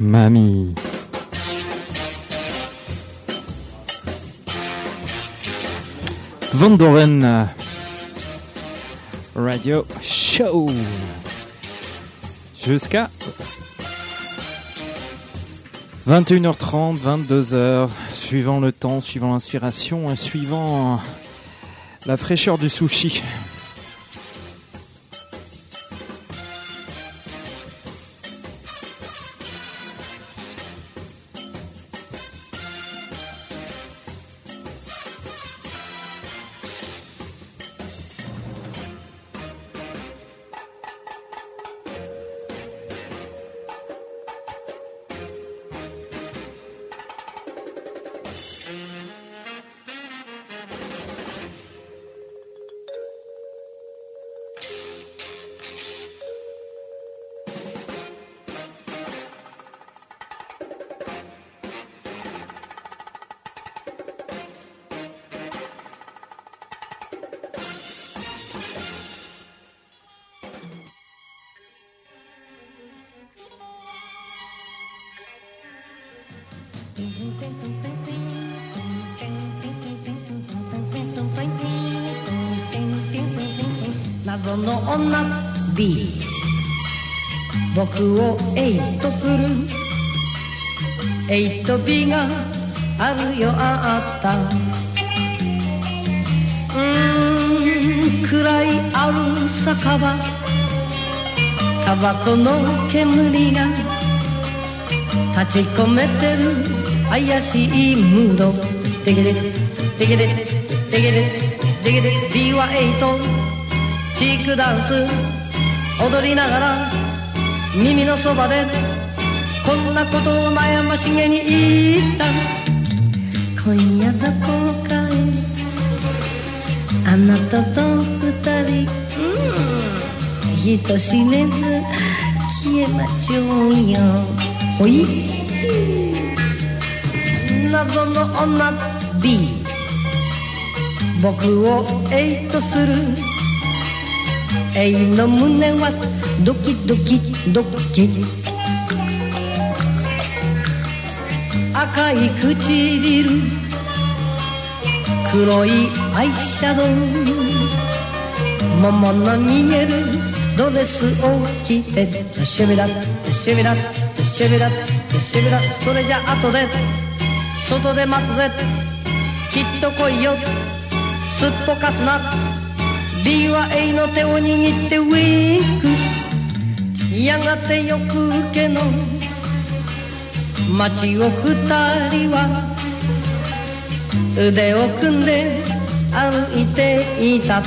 Mamie. Vandoren Radio Show. Jusqu'à 21h30, 22h, suivant le temps, suivant l'inspiration, suivant la fraîcheur du sushi. タバコの煙が立ち込めてる怪しいムード。テゲレテゲレテゲレテゲレ B は A とチークダンス。踊りながら。耳のそばで。こんなことを悩ましげに言った。今夜どこかへあなたと二人。うん。人知れず。消えましょうよほい。謎の女 B 僕を A とする。A の胸はドキドキドキ。赤い唇。黒いアイシャドウ。桃の見えるドレスを着て。シュビラシュビラシュビラシュビラそれじゃ後で外で待つぜきっと来いよすっぽかすな B は A の手を握ってウィンクやがてよく受けの街を二人は腕を組んで歩いていた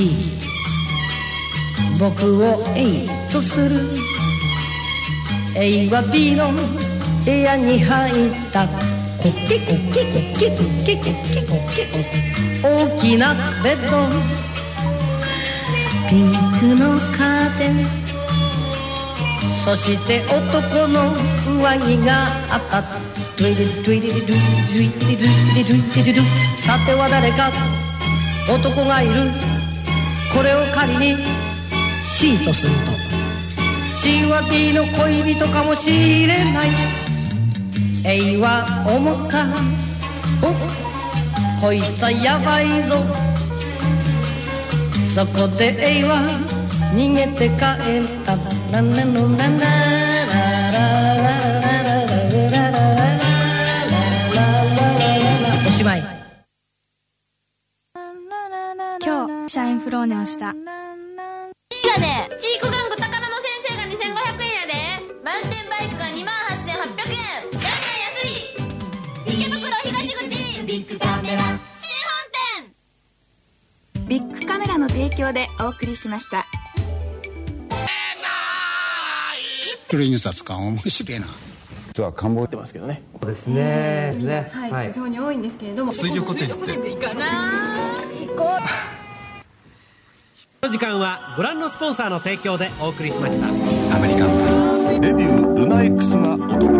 B 僕を A とする。A は B の部屋に入った。コケコケコケコケコケコケ大きなベッドピンクのカーテン。そして男の上着があっ。たドゥイリドゥイリドゥイリドゥイリドゥイリドゥイリドゥさては誰か男がいるこれを仮に C とすると。C は B の恋人かもしれない。A は思った。おこいつはやばいぞ。そこで A は逃げて帰った。ななのラン。日社員フローネをしたやでチーク玩具高田の先生が2500円やで。マウンテンバイクが2万8800円だんだん安い。池袋東口。ビッグカメラ。新本店。ビッグカメラの提供でお送りしました。プロ印刷館面白いな。実は官房ってますけどね。ですね。ですね。はい、非常に多いんですけれども。水上コテージっていいかな。この時間はご覧のスポンサーの提供でお送りしました。アメリカンレビュールナ X がお得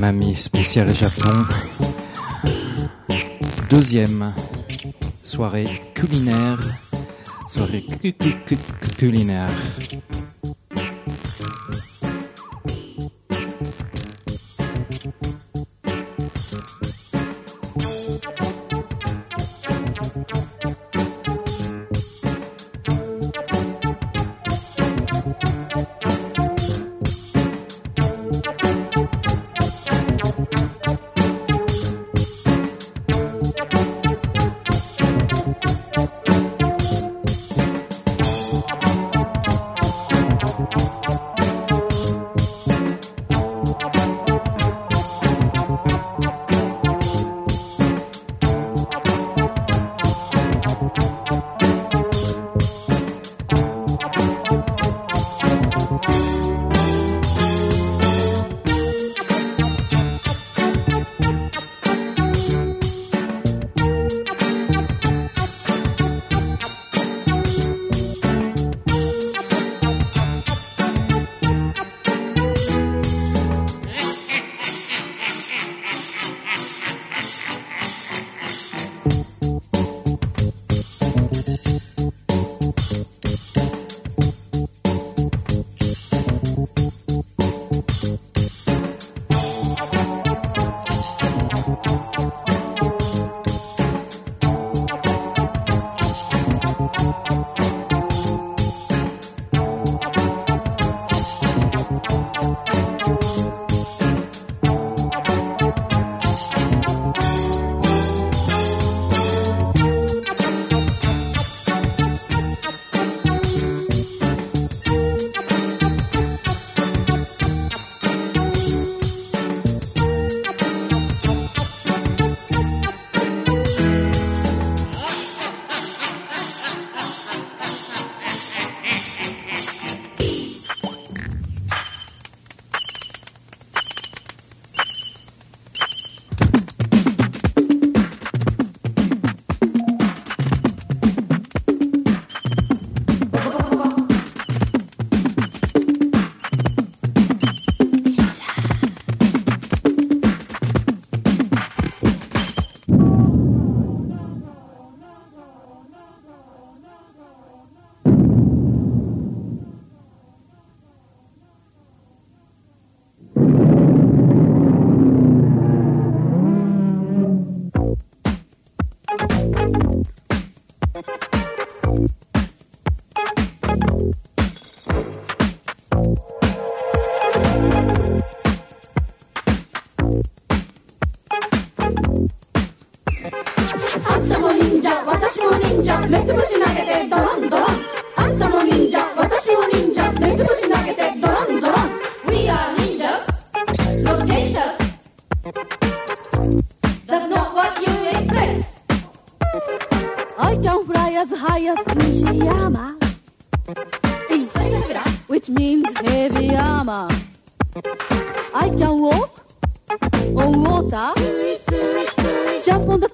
Mamie spéciale Japon. Deuxième soirée culinaire. Soirée cu- cu- cu- culinaire.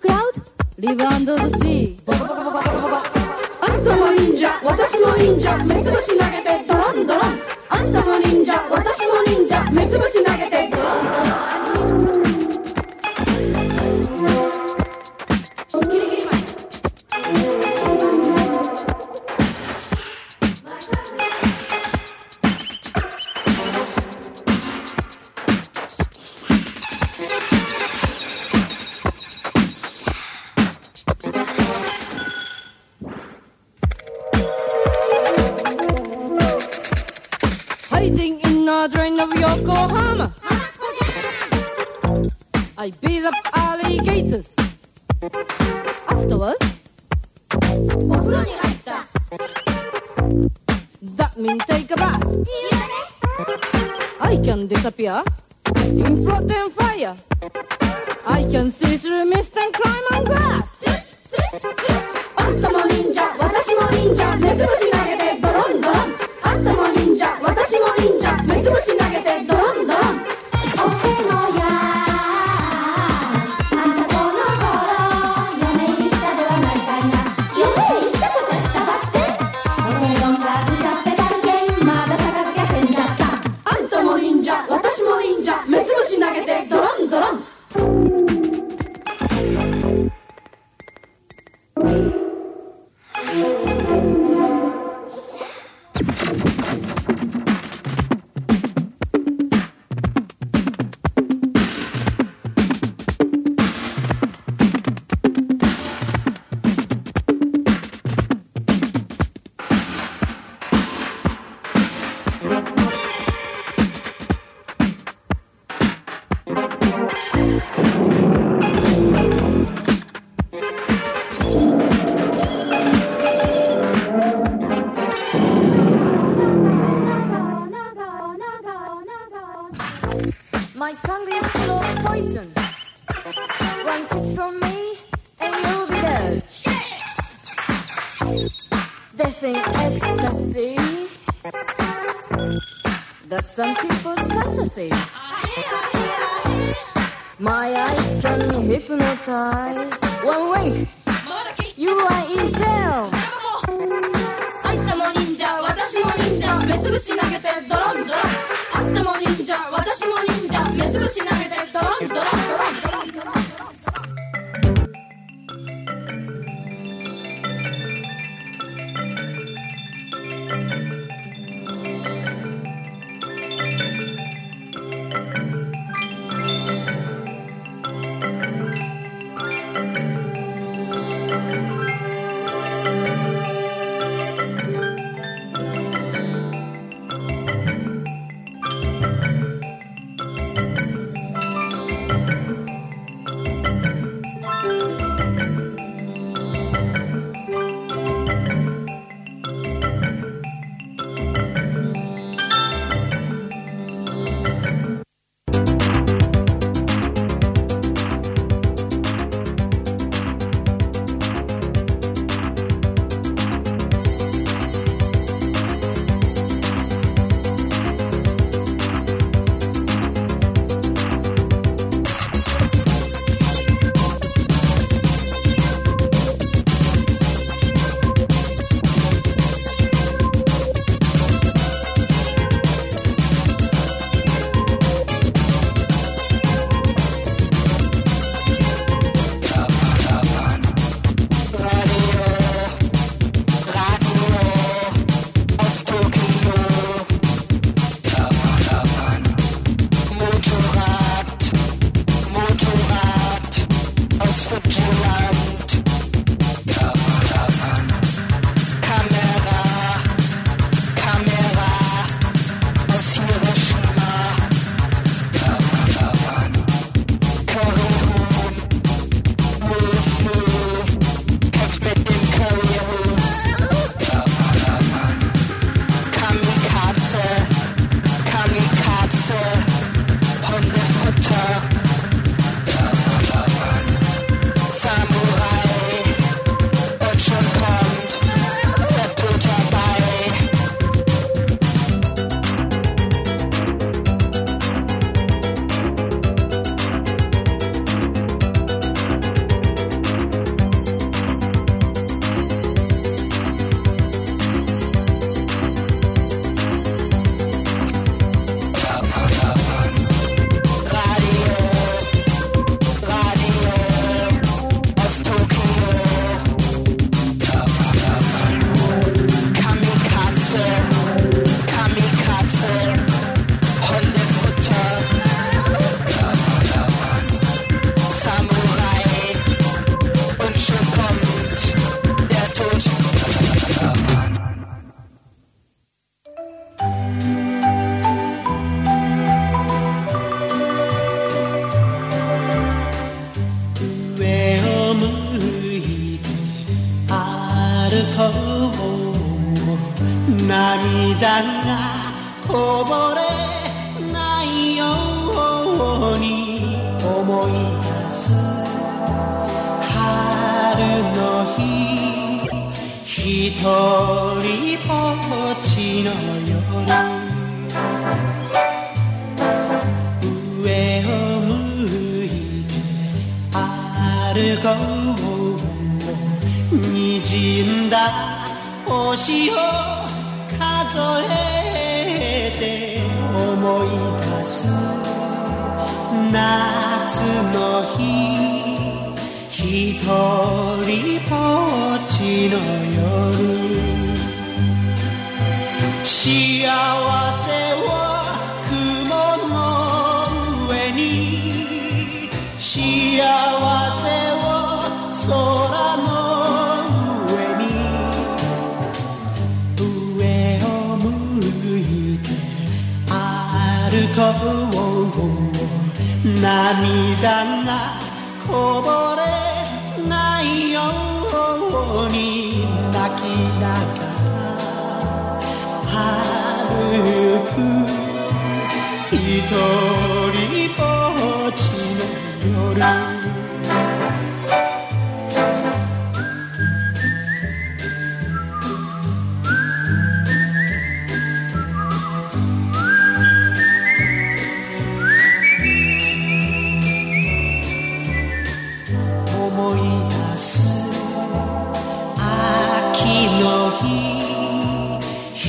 crowd, live under the sea ボコボコボコボコボコあんたも忍者。私も忍者。目つぶし投げてドロンドロン。あんたも忍者。私も忍者。目つぶし投げて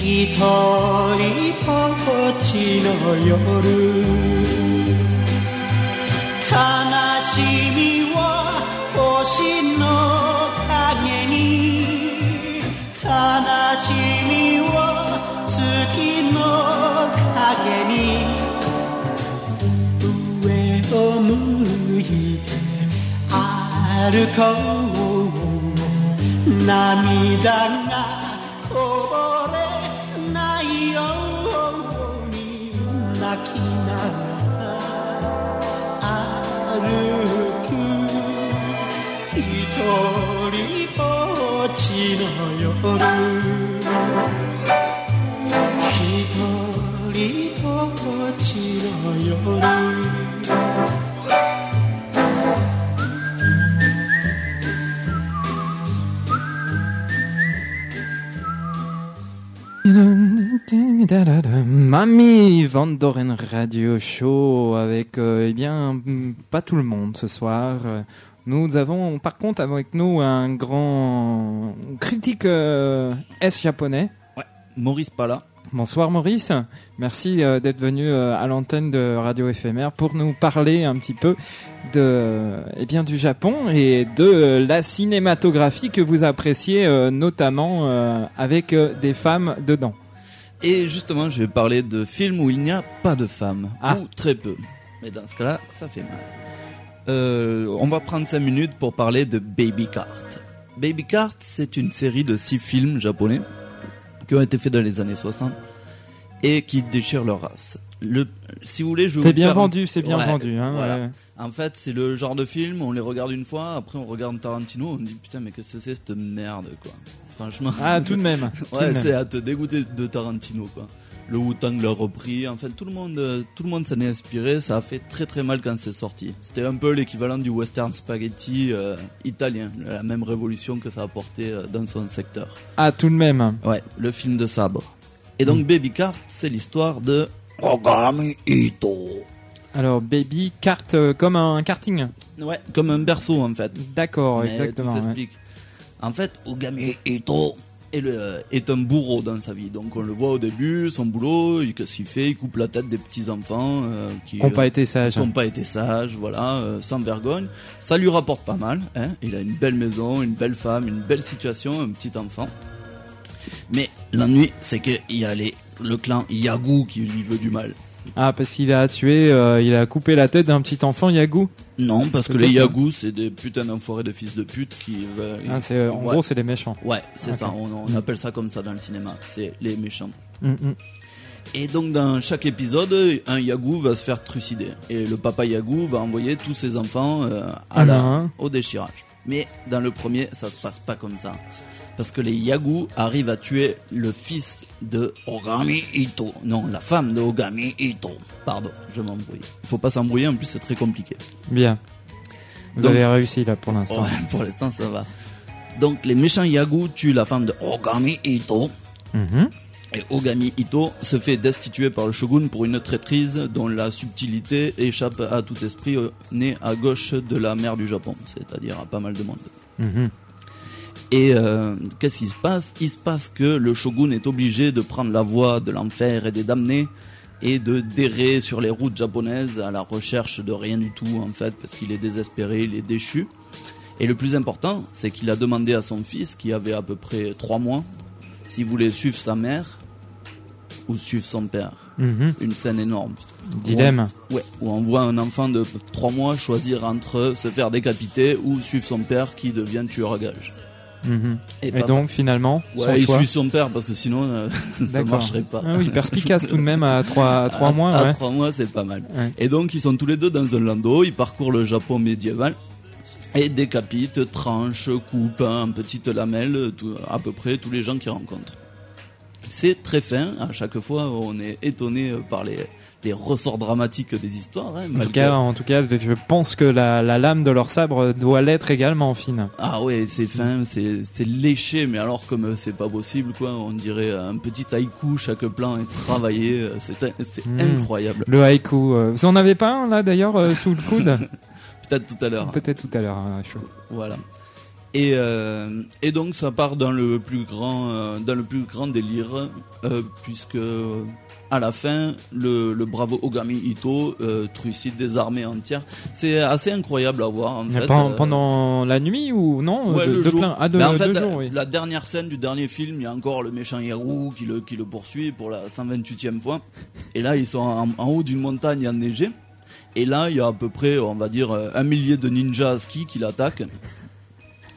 一人ぼっちの夜。歩こう涙がこぼれないように泣きながら歩く一人ぼっちの夜 Mamie Vandoren Radio Show avec euh, eh bien pas tout le monde ce soir. Nous avons par contre avec nous un grand critique euh, S japonais. Ouais, Maurice Pala. Bonsoir Maurice, merci euh, d'être venu euh, à l'antenne de Radio éphémère pour nous parler un petit peu de eh bien du Japon et de la cinématographie que vous appréciez notamment avec des femmes dedans. Et justement, je vais parler de films où il n'y a pas de femmes, Ah. ou très peu. Mais dans ce cas-là, ça fait mal. Euh, on va prendre 5 minutes pour parler de Baby Cart. Baby Cart, c'est une série de 6 films japonais qui ont été faits dans les années 60 et qui déchirent leur race. Le, si vous voulez, je vais C'est vous bien faire vendu, c'est bien Ouais, vendu, hein, voilà. ouais. En fait, c'est le genre de film, on les regarde une fois, après on regarde Tarantino, on dit putain, mais qu'est-ce que c'est cette merde, quoi. Franchement. Ah, tout de même, ouais, c'est à te dégoûter de Tarantino, quoi. Le Wu-Tang l'a repris, en fait, tout le monde, tout le monde s'en est inspiré, ça a fait très très mal quand c'est sorti. C'était un peu l'équivalent du western spaghetti euh, italien, la même révolution que ça a apporté euh, dans son secteur. Ah, tout de même. Ouais, le film de sabre. Et donc, Mm. Baby Cart, c'est l'histoire de Ogami Ito. Alors baby carte euh, comme un karting. Ouais, comme un berceau en fait. D'accord, exactement. Tout ouais. En fait, Ogami Ito est, le- est un bourreau dans sa vie. Donc on le voit au début, son boulot, il, qu'est-ce qu'il fait? Il coupe la tête des petits enfants euh, qui Qui ont pas été sages. qui ont pas été sages, voilà, euh, sans vergogne. Ça lui rapporte pas mal. Hein il a une belle maison, une belle femme, une belle situation, un petit enfant. Mais l'ennui, c'est qu'il y a les, le clan Yagu qui lui veut du mal. Ah, parce qu'il a tué, euh, il a coupé la tête d'un petit enfant Yagu. Non, parce que les Yagu, c'est des putains d'enfoirés de fils de pute qui veulent. Ah, euh, en Ouais. gros, c'est des méchants. Ouais, c'est ça. On, on appelle ça comme ça dans le cinéma. C'est les méchants. Mm, mm. Et donc, dans chaque épisode, un Yagu va se faire trucider. Et le papa Yagu va envoyer tous ses enfants euh, à la- au déchirage. Mais dans le premier, ça se passe pas comme ça. Parce que les Yagu arrivent à tuer le fils de Ogami Ito. Non, la femme de Ogami Ito. Pardon, je m'embrouille. Il faut pas s'embrouiller, en plus c'est très compliqué. Bien. Vous Donc- avez réussi là pour l'instant. Ouais, pour l'instant ça va. Donc les méchants Yagu tuent la femme de Ogami Ito. Mhm. Et Ogami Ito se fait destituer par le shogun pour une traîtrise dont la subtilité échappe à tout esprit euh, né à gauche de la mer du Japon, c'est-à-dire à pas mal de monde. Mhm. Et euh, qu'est-ce qui se passe? Il se passe que le shogun est obligé de prendre la voie de l'enfer et des damnés et de d'errer sur les routes japonaises à la recherche de rien du tout en fait parce qu'il est désespéré, il est déchu. Et le plus important, c'est qu'il a demandé à son fils qui avait à peu près trois mois s'il voulait suivre sa mère ou suivre son père. Mhm. Une scène énorme. Dilemme. Où on, ouais, où on voit un enfant de 3 mois choisir entre se faire décapiter ou suivre son père qui devient tueur à gages. Mhm. Et donc finalement, Ouais, il choix. suit son père parce que sinon euh, ça marcherait pas. Ah oui, perspicace tout de même à 3, à trois À- mois. À ouais. 3 mois, c'est pas mal. Ouais. Et donc ils sont tous les deux dans un landau, ils parcourent le Japon médiéval et décapitent, tranchent, coupent en petites lamelles tout- à peu près tous les gens qu'ils rencontrent. C'est très fin, à chaque fois on est étonné par les, les ressorts dramatiques des histoires. hein, En tout, cas, en tout cas, je pense que la, la lame de leur sabre doit l'être également fine. Ah ouais, c'est fin, c'est léché, mais alors comme euh, c'est pas possible, quoi, on dirait un petit haïku, chaque plan est travaillé, euh, c'est Hmm. incroyable. Le haïku. euh, Vous en avez pas un là d'ailleurs euh, sous le coude? Peut-être tout à l'heure. Peut-être tout à l'heure. hein. Voilà. Et, euh, et donc ça part dans le plus grand, dans le plus grand délire, puisque à la fin, le, le bravo Ogami Ito euh, trucide des armées entières. C'est assez incroyable à voir en fait. euh, Pendant la nuit ou non Ouais, de, le de jour. plein Ah, de, en fait, de la, jour, oui. la dernière scène du dernier film, il y a encore le méchant Yaru qui le, qui le poursuit pour la 128e fois. Et là, ils sont en, en haut d'une montagne enneigée. Et là, il y a à peu près, on va dire, euh, un millier de ninjas à ski qui l'attaquent.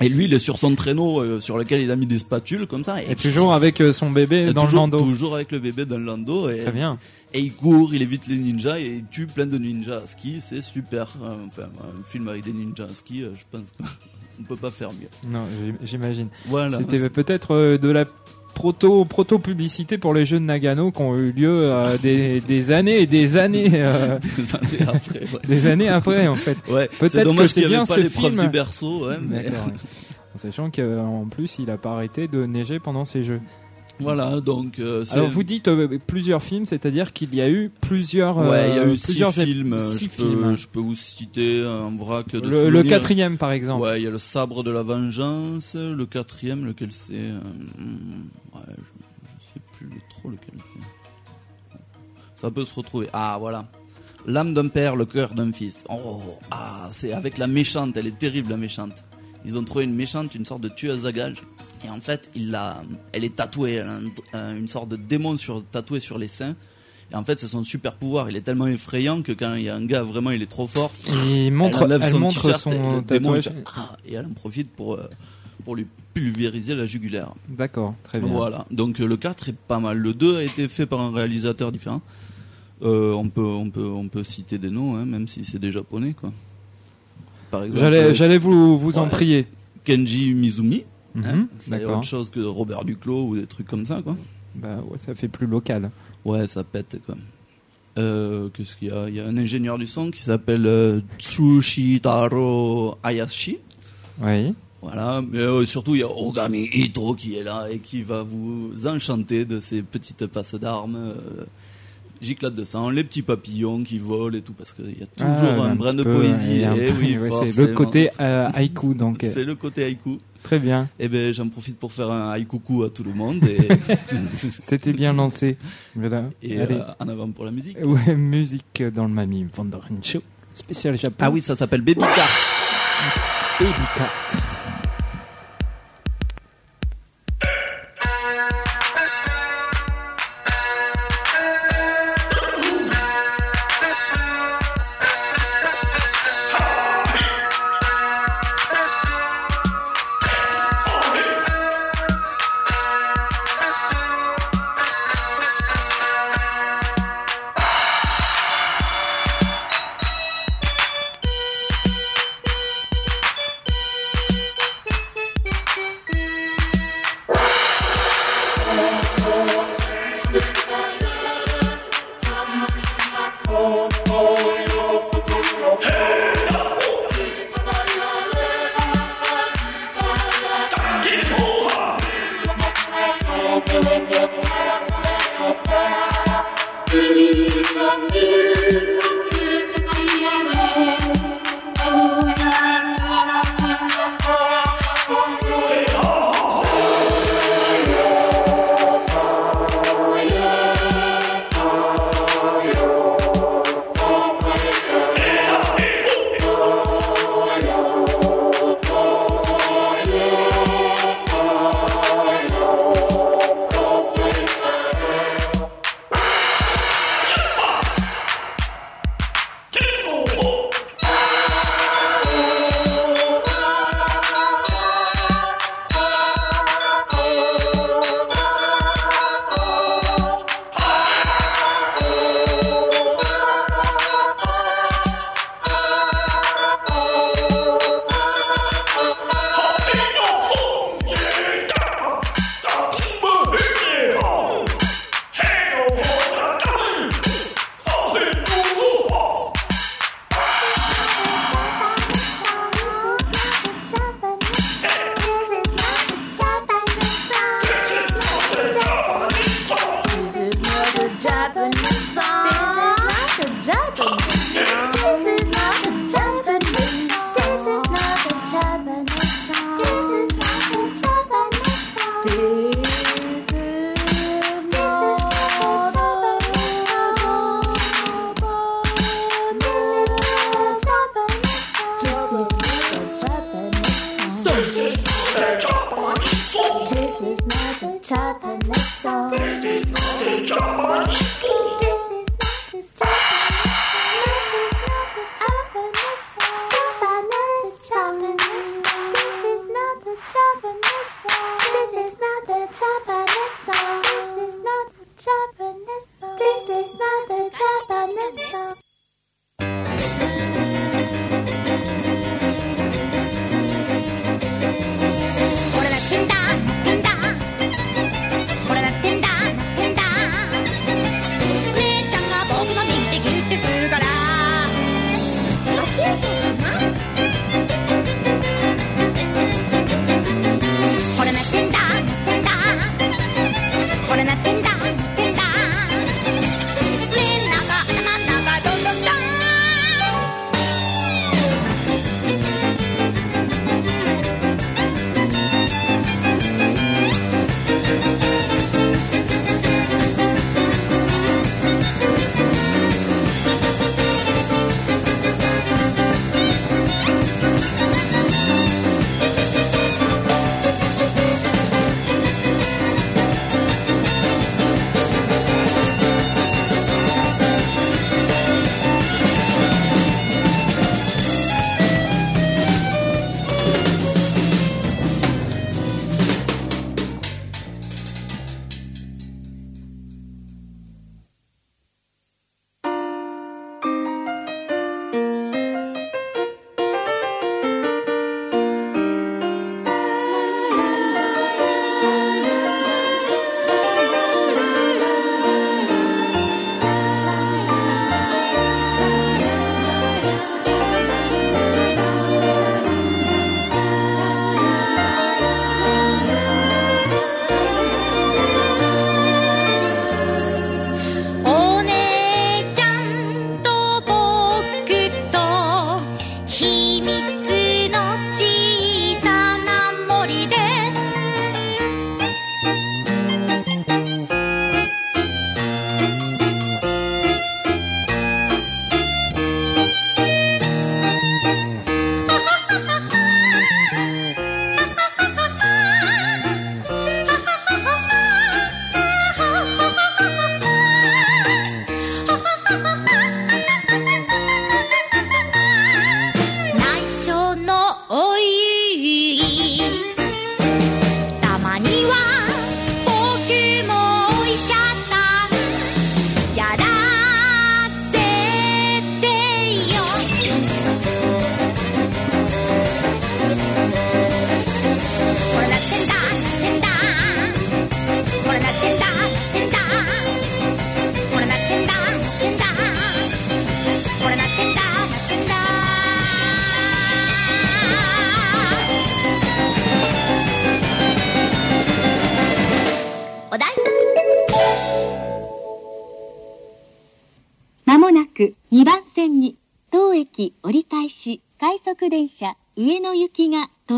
Et lui, il est sur son traîneau euh, sur lequel il a mis des spatules comme ça. Et toujours avec euh, son bébé Et dans toujours, le landau. Toujours avec le bébé dans le landau. Et, Très bien. Et il court, il évite les ninjas et il tue plein de ninjas à ski. C'est super. Euh, Enfin, un film avec des ninjas à ski, je pense qu'on ne peut pas faire mieux. Non, j'im- j'imagine. Voilà. C'était peut-être de la proto proto publicité pour les jeux de Nagano qui ont eu lieu euh, des, des années et des années euh, Des années après, ouais. des années après en fait. Ouais, Peut-être dommage que qu'il c'est y avait bien pas ce l'épreuve film. du berceau, ouais, mais-. En sachant qu'en plus il a pas arrêté de neiger pendant ces jeux. Voilà, donc. euh, Alors vous dites euh, plusieurs films, c'est-à-dire qu'il y a eu plusieurs Ouais, il y a euh, eu six plusieurs ép- films. euh, six je, peux, films. je peux vous citer un vrac de Le, le quatrième par exemple. Ouais, il y a le sabre de la vengeance. Le quatrième, lequel c'est euh, Ouais, je, je sais plus trop lequel c'est. Ça peut se retrouver. Ah, voilà. L'âme d'un père, le cœur d'un fils. Oh, ah, c'est avec la méchante. Elle est terrible, la méchante. Ils ont trouvé une méchante, une sorte de tueuse à gages. Et en fait, il l'a, elle est tatouée. Elle a un- une sorte de démon sur, tatoué sur les seins. Et en fait, c'est son super pouvoir. Il est tellement effrayant que quand il y a un gars vraiment, il est trop fort. Il montre- enlève elle son montre son tatouage. Ah et elle en profite pour, euh, pour lui pulvériser la jugulaire. D'accord, très bien. Voilà. Donc euh, le 4 est pas mal. Le 2 a été fait par un réalisateur différent. Euh, on peut on peut on peut citer des noms, hein, même si c'est des japonais quoi. Par exemple. J'allais euh, j'allais vous vous en prier. Kenji Mizumi. Mhm, hein, c'est autre chose que Robert Duclos ou des trucs comme ça quoi. Bah ouais, ça fait plus local. Ouais, ça pète quoi. Euh, Qu'est-ce qu'il y a? Il y a un ingénieur du son qui s'appelle euh, Tsushitaro Hayashi. Oui. Voilà, mais euh, surtout il y a Ogami Ito qui est là et qui va vous enchanter de ses petites passes d'armes, giclades de sang, les petits papillons qui volent et tout, parce qu'il y a toujours Ah, un, brin de peu, poésie. et eh peu- oui, ouais, c'est le côté euh, haïku donc. euh, C'est le côté haïku. Très bien. Et ben j'en profite pour faire un haïkuku à tout le monde et, C'était bien lancé. Voilà. et euh, en avant pour la musique. Ouais, musique dans le Mami Vandoren Show. Spécial Japon. Ah oui, ça s'appelle Baby Cat. Baby Cat.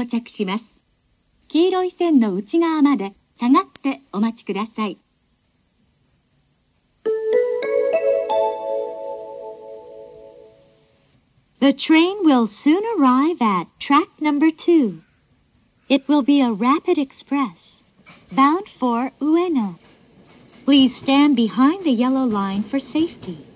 着します。黄色い線の内側まで下がってお待ちください。The train will soon arrive at track number two. It will be a rapid express bound for Ueno. Please stand behind the yellow line for safety.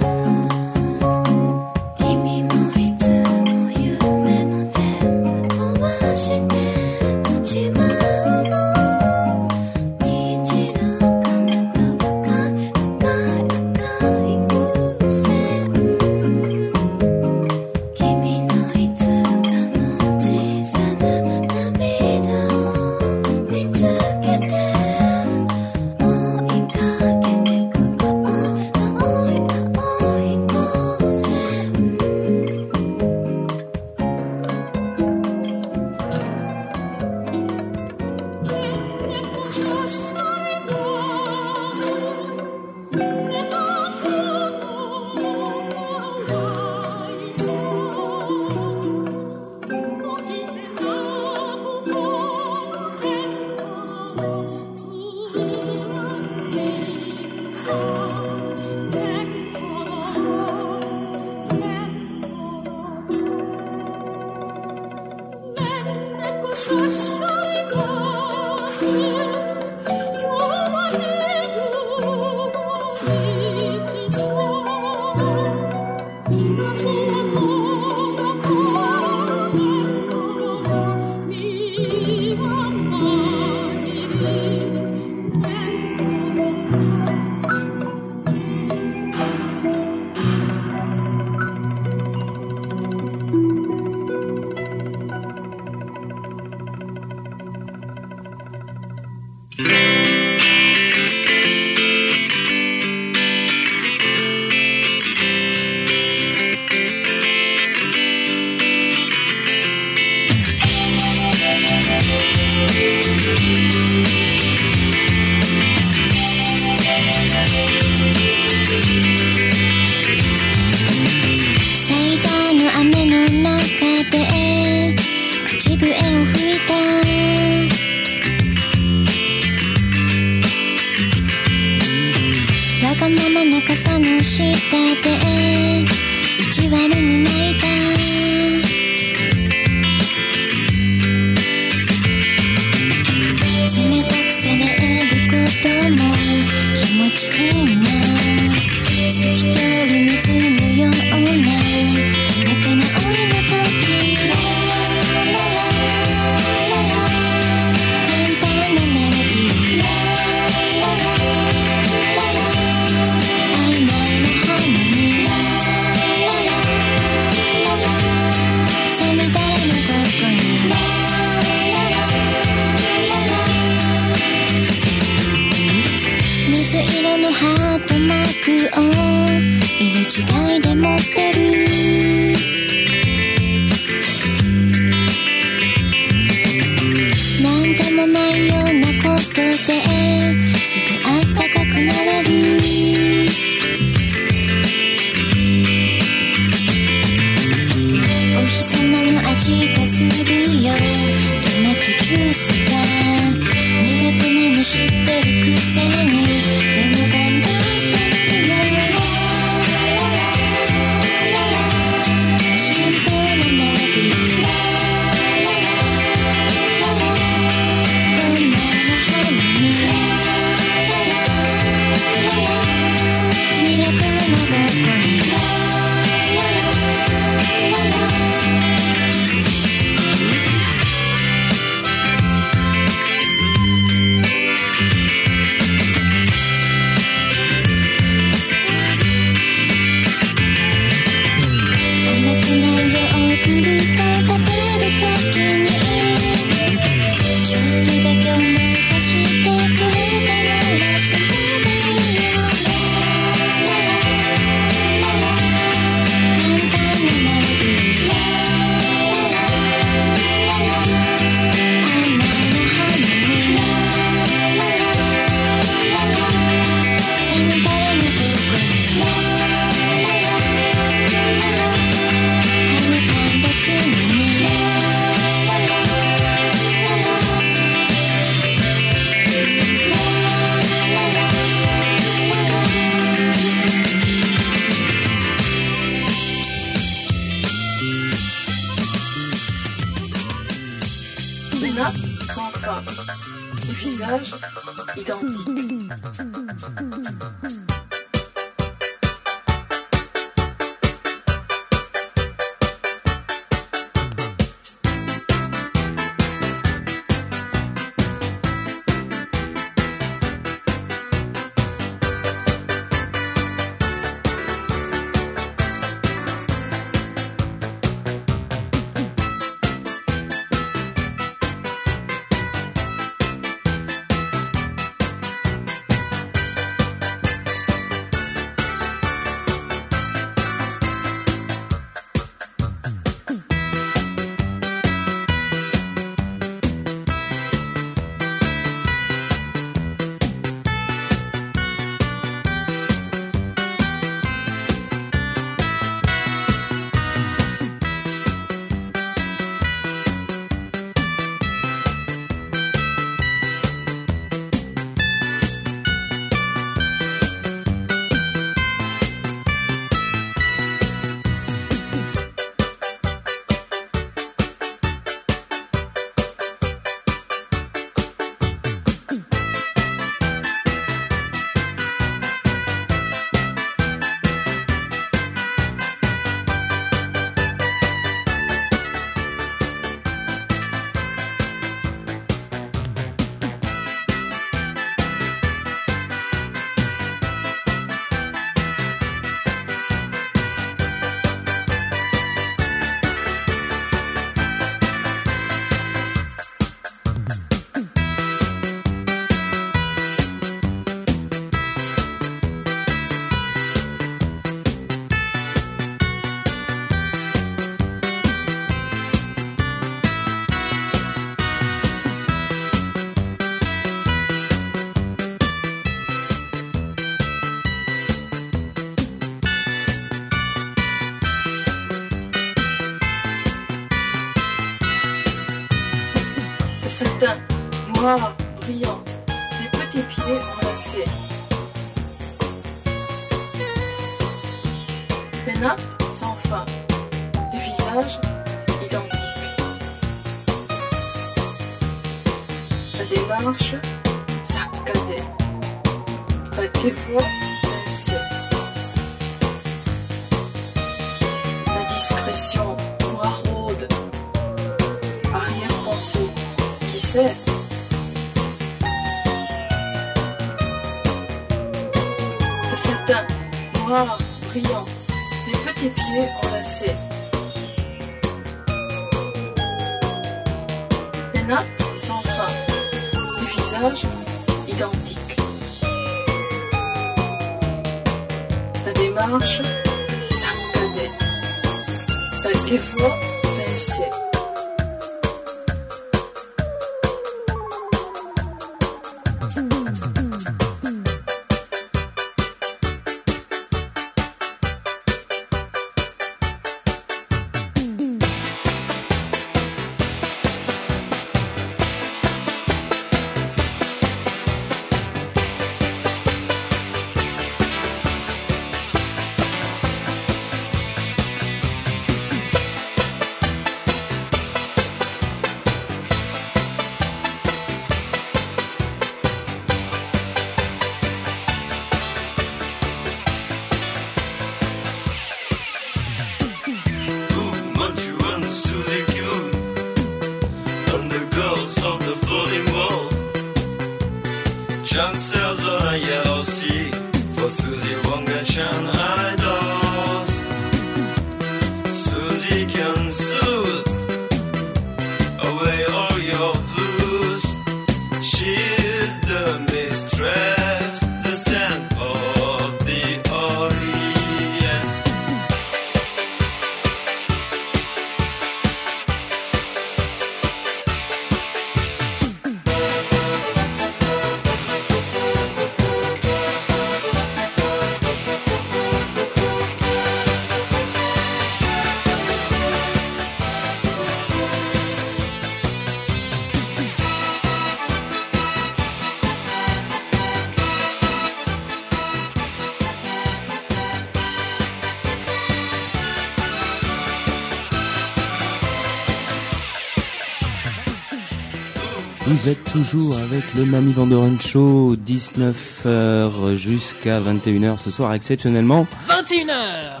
Toujours avec le Mami Vandoren Show, 19h jusqu'à 21h ce soir exceptionnellement. 21h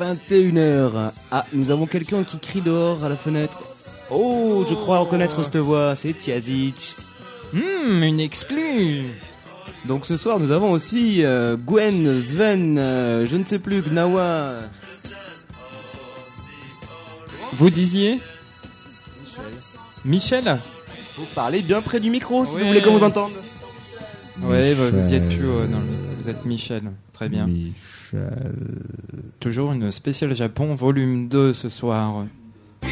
21h. Ah, nous avons quelqu'un qui crie dehors à la fenêtre. Oh, je crois reconnaître cette voix, c'est Tiazic. Hmm, une exclue. Donc ce soir, nous avons aussi euh, Gwen, Sven, euh, je ne sais plus, Gnawa. Vous disiez? Michel Vous parlez bien près du micro si vous voulez qu'on vous entende. Ouais, bah, vous y êtes Michel. plus euh, Vous êtes Michel. Très bien. Toujours une spéciale Japon, volume 2 ce soir.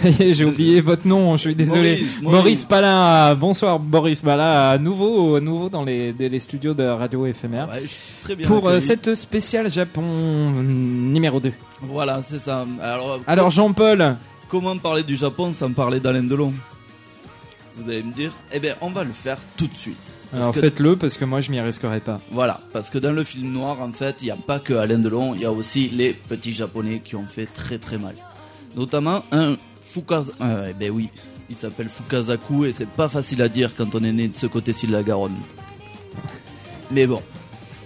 ça y est, j'ai oublié votre nom. Je suis désolé. Maurice, Maurice, Maurice. Palin. Bonsoir, Boris Palin. à Nouveau, à nouveau dans les, studios de Radio éphémère. Ouais, très bien pour euh, accueilli. cette spéciale Japon hum, numéro 2. Voilà, c'est ça. Alors, euh, Alors, Jean-Paul. Comment parler du Japon sans parler d'Alain Delon? Vous allez me dire Eh bien, on va le faire tout de suite. Parce Alors, que- faites-le parce que moi, je m'y risquerai pas. Voilà, parce que dans le film noir, en fait, il n'y a pas que Alain Delon, il y a aussi les petits japonais qui ont fait très très mal. Notamment un Fukaz... euh, eh ben oui, il s'appelle Fukazaku et c'est pas facile à dire quand on est né de ce côté-ci de la Garonne. Mais bon,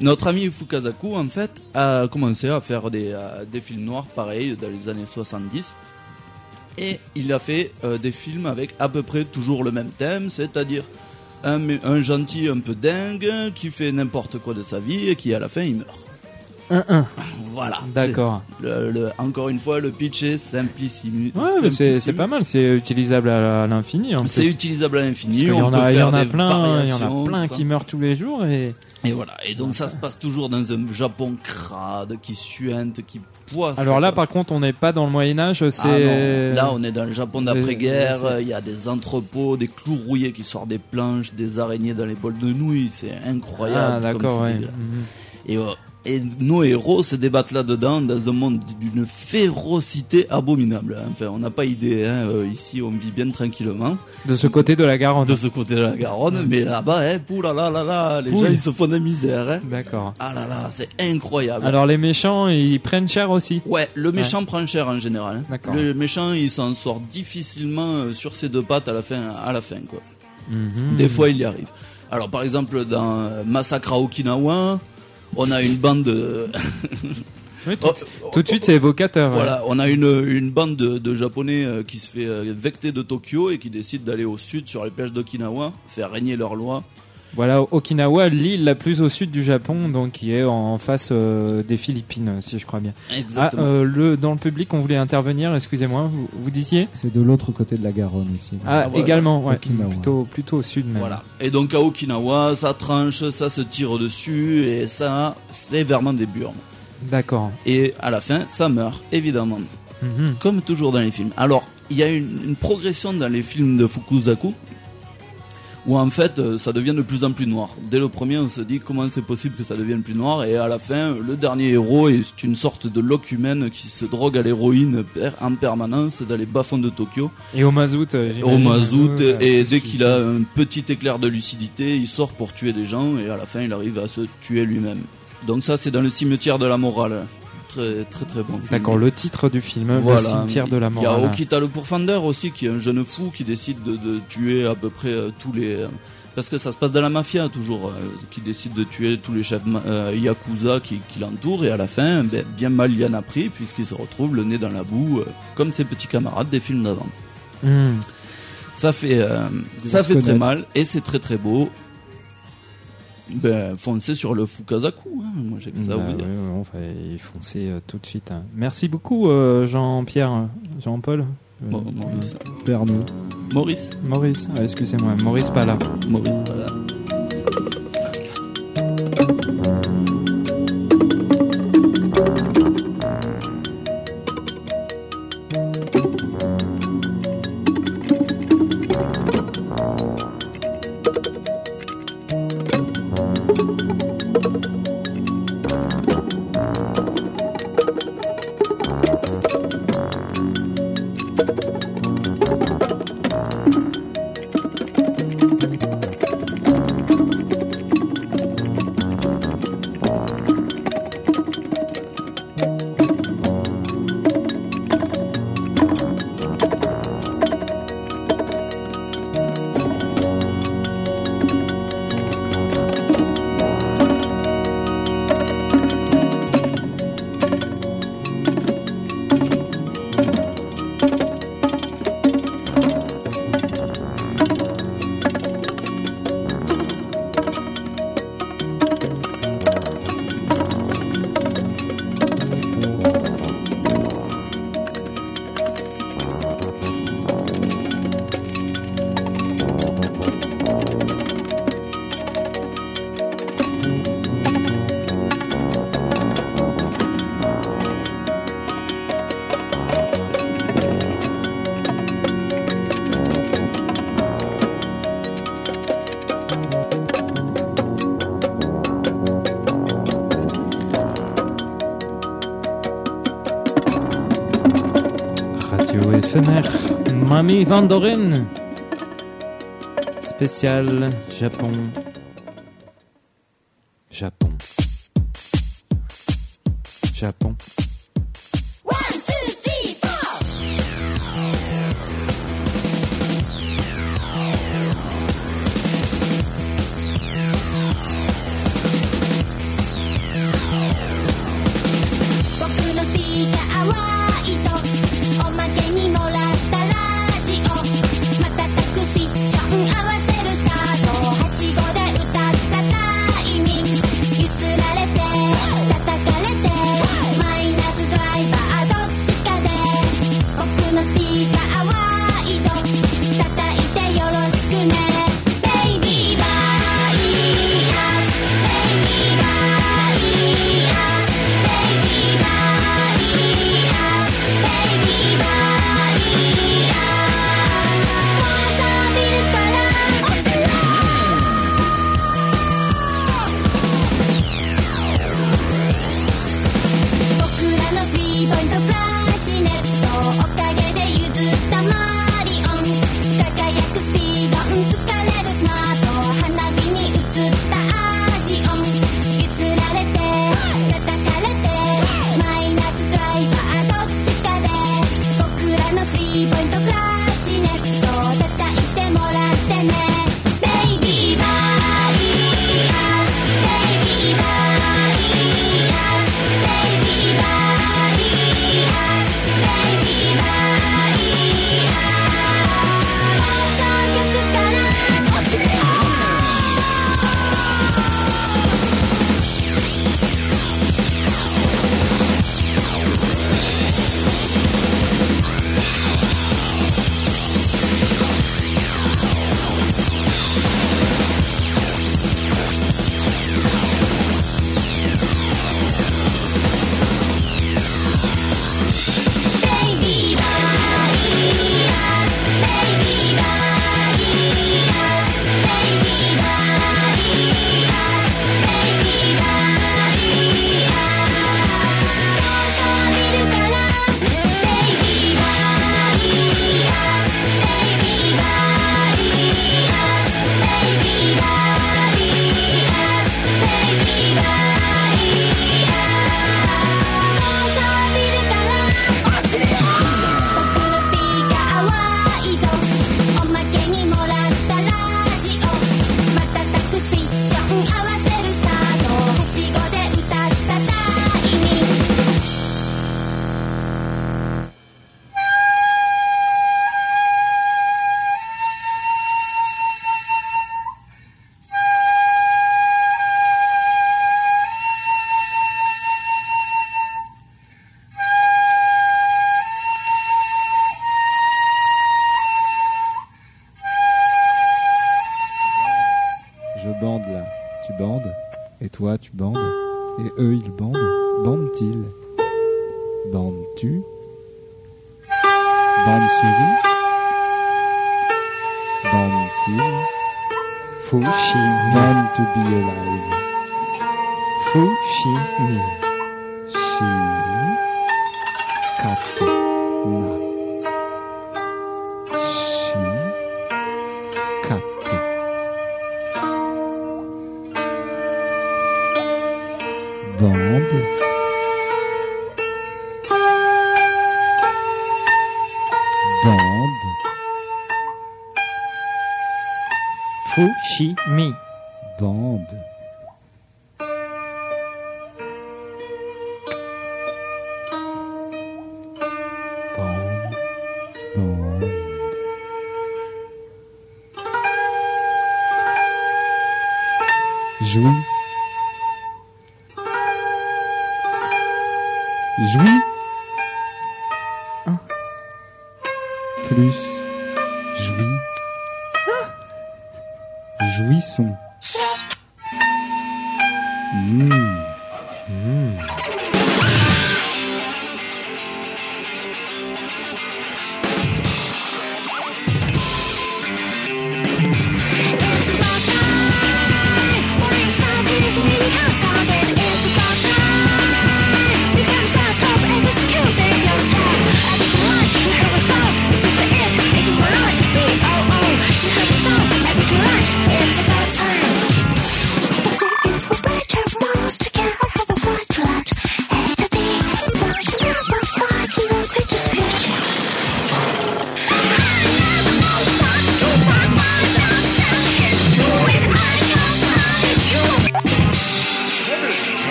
notre ami Fukazaku, en fait, a commencé à faire des, euh, films noirs pareils dans les années 70. Et il a fait euh, des films avec à peu près toujours le même thème, c'est-à-dire un, un gentil un peu dingue qui fait n'importe quoi de sa vie et qui à la fin il meurt. 1-1. Voilà. D'accord. C'est Le, le- encore une fois, le pitch est simplissime. Ouais, mais c'est pas mal. C'est utilisable à, à l'infini. C'est utilisable à l'infini. Qu'il y en a, il y en a plein, il y en a plein qui meurent tous les jours et. Et voilà. Et donc ça se passe toujours dans un Japon crade, qui suinte, qui poisse. Alors là, par contre, on n'est pas dans le Moyen Âge. Ah C'est là on est dans le Japon Euh, d'après-guerre, c'est- il y a des entrepôts, des clous rouillés qui sortent des planches, des araignées dans les bols de nouilles, c'est incroyable. Ah, d'accord, ouais. Mhm. Et, euh, et nos héros se débattent là-dedans dans un monde d'une férocité abominable. hein. Enfin, on n'a pas idée, hein. Euh, ici on vit bien tranquillement. De ce côté de la Garonne. De ce côté de la Garonne, mais là-bas, hein, là là là là, les gens ils se font de misère. Hein. D'accord. Ah là là, c'est incroyable. Alors les méchants, ils prennent cher aussi. Ouais, le méchant prend cher en général. D'accord. Le méchant, il s'en sort difficilement euh, sur ses deux pattes à la fin, à la fin quoi. Mhm. Des fois, il y arrive. Alors, par exemple, dans euh, Massacre à Okinawa, on a une bande de... Oui, tout, tout de suite, c'est évocateur. Voilà, on a une, une bande de, de japonais euh, qui se fait euh, vecter de Tokyo et qui décident d'aller au sud sur les plages d'Okinawa, faire régner leur loi. Voilà, Okinawa, l'île la plus au sud du Japon, donc qui est en face euh, des Philippines, si je crois bien. Exactement. Ah, euh, le, dans le public, on voulait intervenir, excusez-moi, vous, vous disiez? C'est de l'autre côté de la Garonne aussi. Ah, voilà. également, ouais. Okinawa. Plutôt, plutôt au sud même. Voilà. Et donc à Okinawa, ça tranche, ça se tire dessus et ça, c'est vraiment des burnes. D'accord. Et à la fin, ça meurt, évidemment. Mhm. Comme toujours dans les films. Alors, il y a une, une progression dans les films de Fukuzaku où en fait euh, ça devient de plus en plus noir. Dès le premier, on se dit comment c'est possible que ça devienne plus noir, et à la fin, le dernier héros est une sorte de loque humaine qui se drogue à l'héroïne en permanence dans les bas-fonds de Tokyo. Et au mazout. euh, Au mazout, Euh, et parce dès qu'il a un petit éclair de lucidité, il sort pour tuer des gens, et à la fin, il arrive à se tuer lui-même. Donc ça, c'est dans le cimetière de la morale. Très très très bon film. D'accord, le titre du film, Voilà. Le cimetière de la Il y a morale. Okita le Pourfender aussi, qui est un jeune fou qui décide de, de tuer à peu près euh, tous les. euh, parce que ça se passe dans la mafia toujours, euh, qui décide de tuer tous les chefs euh, yakuza qui, qui l'entourent, et à la fin, ben, bien mal il y en a pris, puisqu'il se retrouve le nez dans la boue, euh, comme ses petits camarades des films d'avant. Hmm. Ça fait, ça fait très mal, et c'est très très beau. Ben, foncez sur le Fukazaku, hein, moi j'ai que ça à Bah vous dire. ouais, ouais, on va y foncer euh, tout de suite. hein. Merci beaucoup euh, Jean-Pierre, Jean-Paul. Euh, Maurice. Pernod. Maurice. Maurice, ah, excusez-moi, Maurice pas là. Maurice pas Mamie Vandoren. Spécial. Japon. Toi, tu bandes, et eux, ils bandent. Bandent-ils? Bandes-tu? Bandes-souris Bandes-ils Fushimi. Born to be alive. Fushimi. Shi. Kate. Na. Bande, Vamos. Fushimi. bande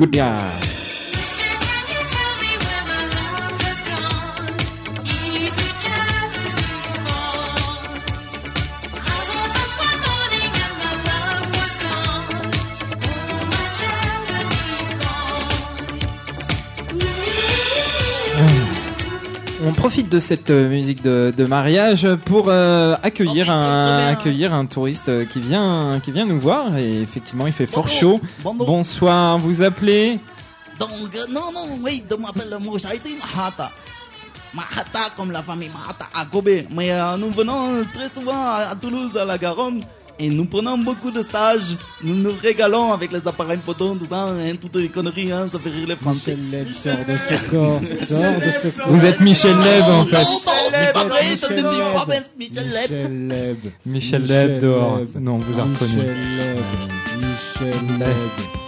good guy. cette euh, musique de, mariage pour euh, accueillir oh, un accueillir un touriste qui vient qui vient nous voir. Et effectivement il fait fort chaud. Bonsoir, vous appelez Donc euh, non non oui, je m'appelle Moussaïsi Mahata. Mahata comme la famille Mahata à Kobe, mais euh, nous venons très souvent à Toulouse à la Garonne. Et nous prenons beaucoup de stages. Nous nous régalons avec les appareils photos, tout ça, hein, toutes les conneries, hein, ça fait rire les Français. Michel Leb sort de ce corps, sort de ce corps. Vous êtes Michel Leb en fait. Michel Leb. Michel Leb dehors. Non, vous en reconnu. Michel Michel Leb.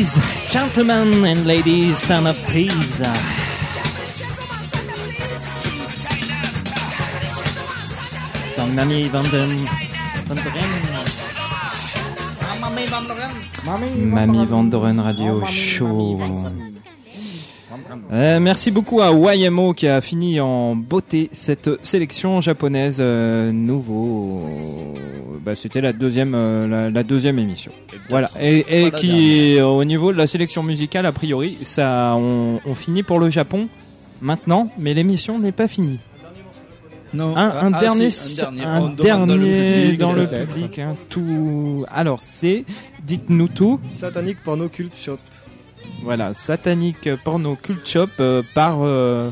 Gentlemen and ladies, stand up please. Dans Mamie Vanden. Mamie Vandoren Radio Show. Euh, merci beaucoup à YMO qui a fini en beauté cette sélection japonaise euh, nouveau. Bah, C'était la deuxième, euh, la, la deuxième émission. Voilà. Et, qui, euh, au niveau de la sélection musicale, a priori, ça, on, on finit pour le Japon maintenant, mais l'émission n'est pas finie. Non. Un, un Ah, dernier, si, un dernier. un dans le public, dans le peut-être. public, hein, tout. Alors, c'est, dites-nous tout. Satanic Porno Cult Shop. Voilà, Satanic Porno Cult Shop euh, par. euh,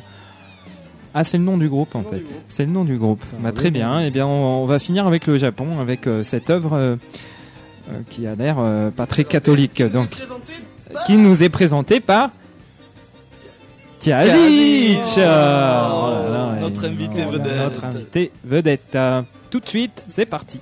Ah, c'est le nom du groupe en fait. C'est le nom du groupe. Bah, très bien. Eh bien, on, on va finir avec le Japon, avec euh, cette œuvre qui a l'air euh, pas très catholique. Donc, qui nous est présentée par. Tiazic Tiazic. Oh, Notre invité Voilà, vedette. Notre invité vedette. Euh, Tout de suite, c'est parti.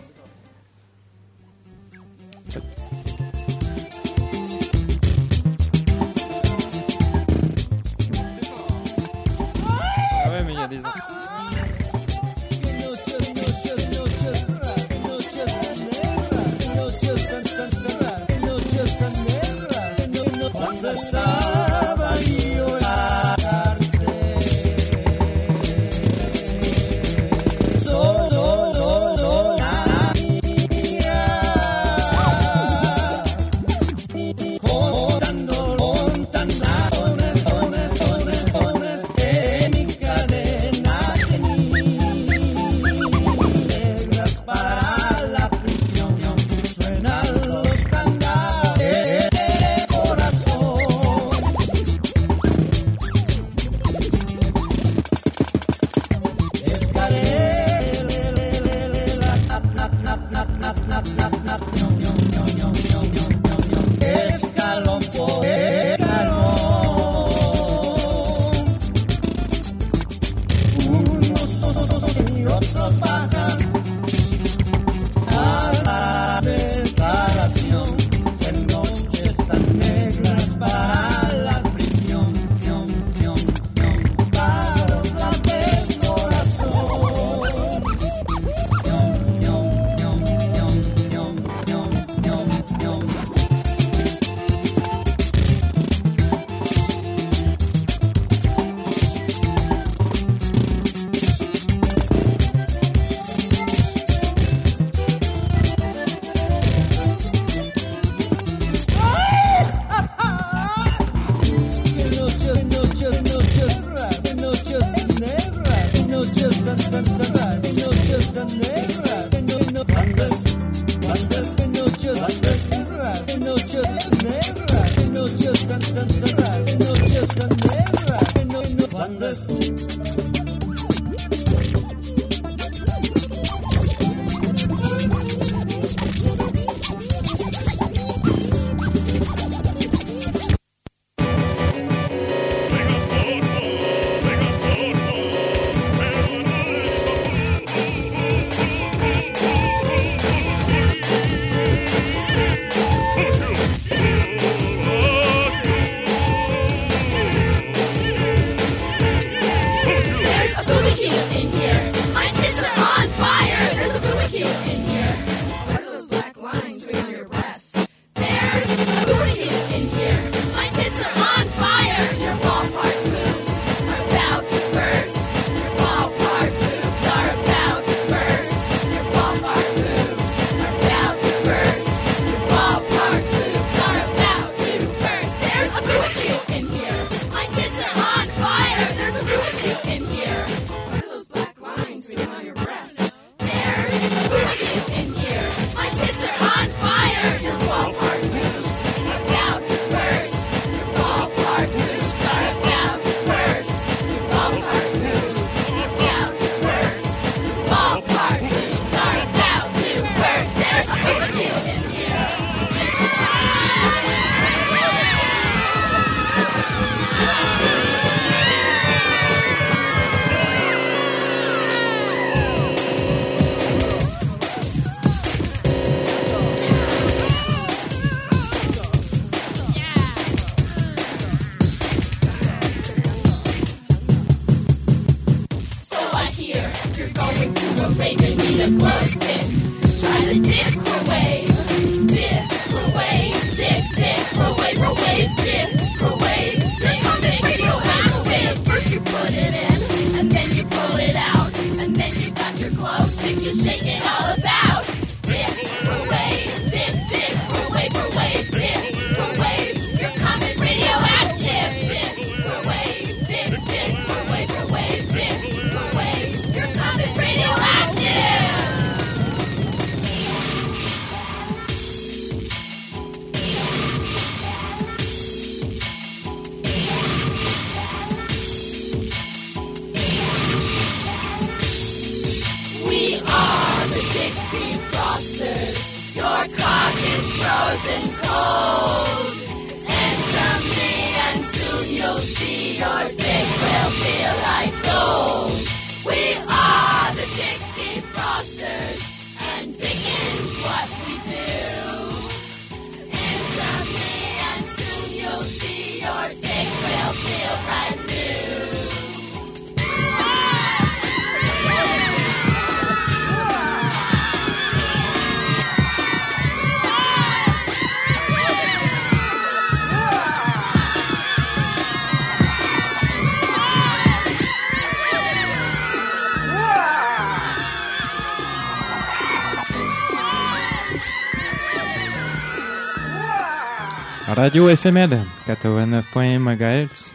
Radio FM1, 89.1 MHz,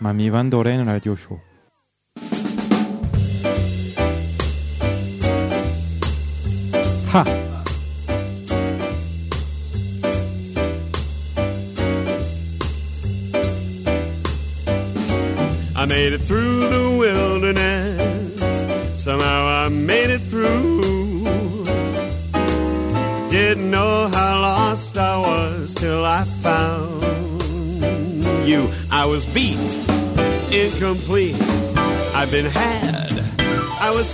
Mami Van Doren Radio Show.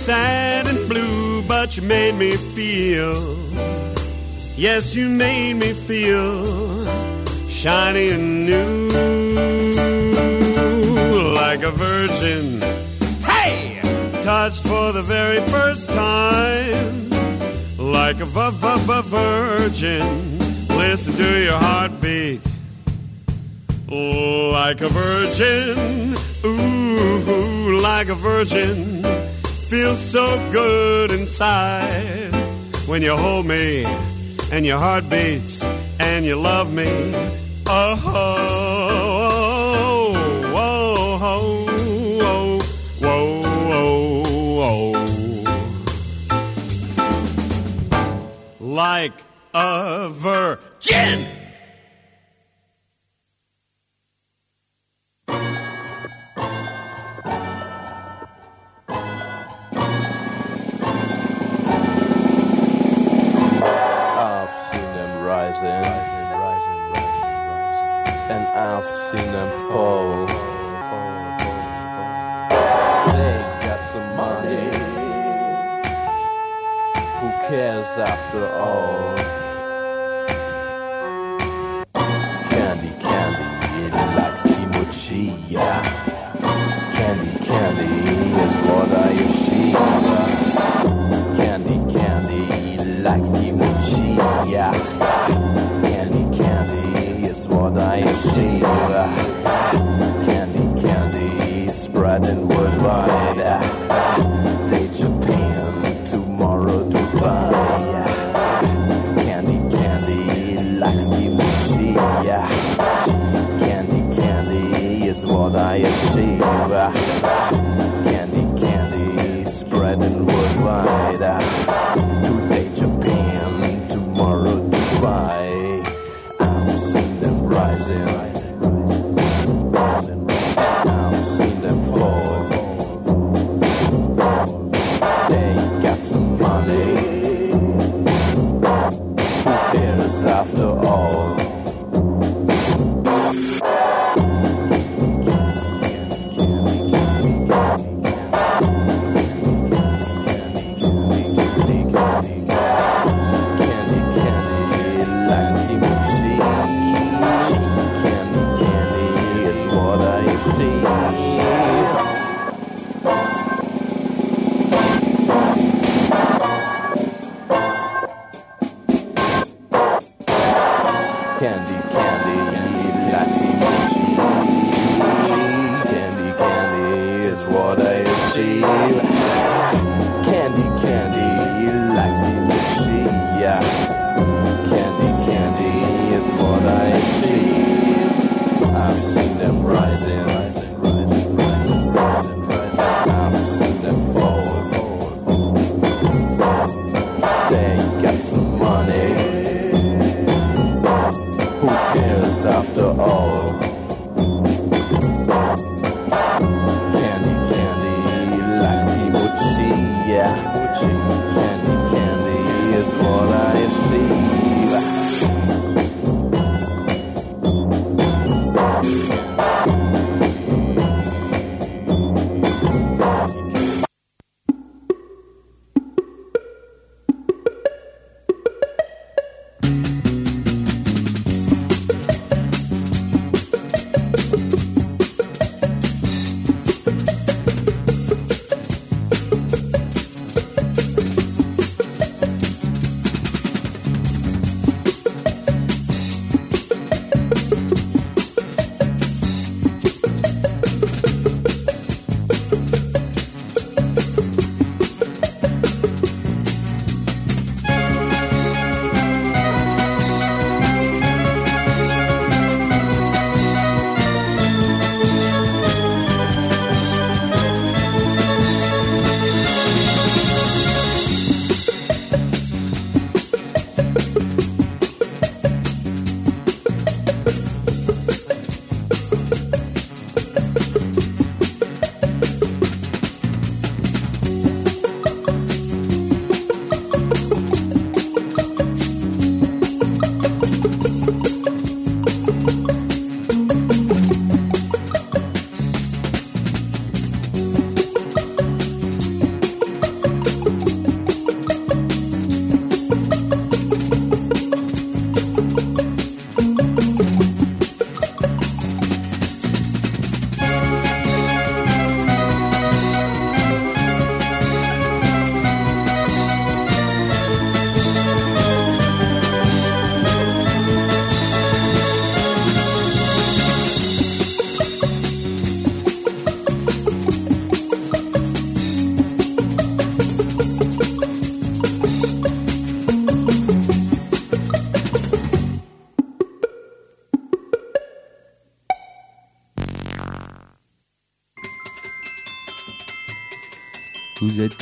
sad and blue, but you made me feel. Yes, you made me feel shiny and new, like a virgin. Hey, touched for the very first time, like a v v v virgin. Listen to your heartbeat, like a virgin. Ooh, like a virgin feels so good inside when you hold me and your heart beats and you love me. Oh, oh, oh, oh, oh, oh, oh, oh. like a virgin. seen them fall. They got some money. Who cares after all? Candy, candy, it likes Timochi, yeah. Candy, candy is what I achieve. Candy, candy likes Timochi, yeah.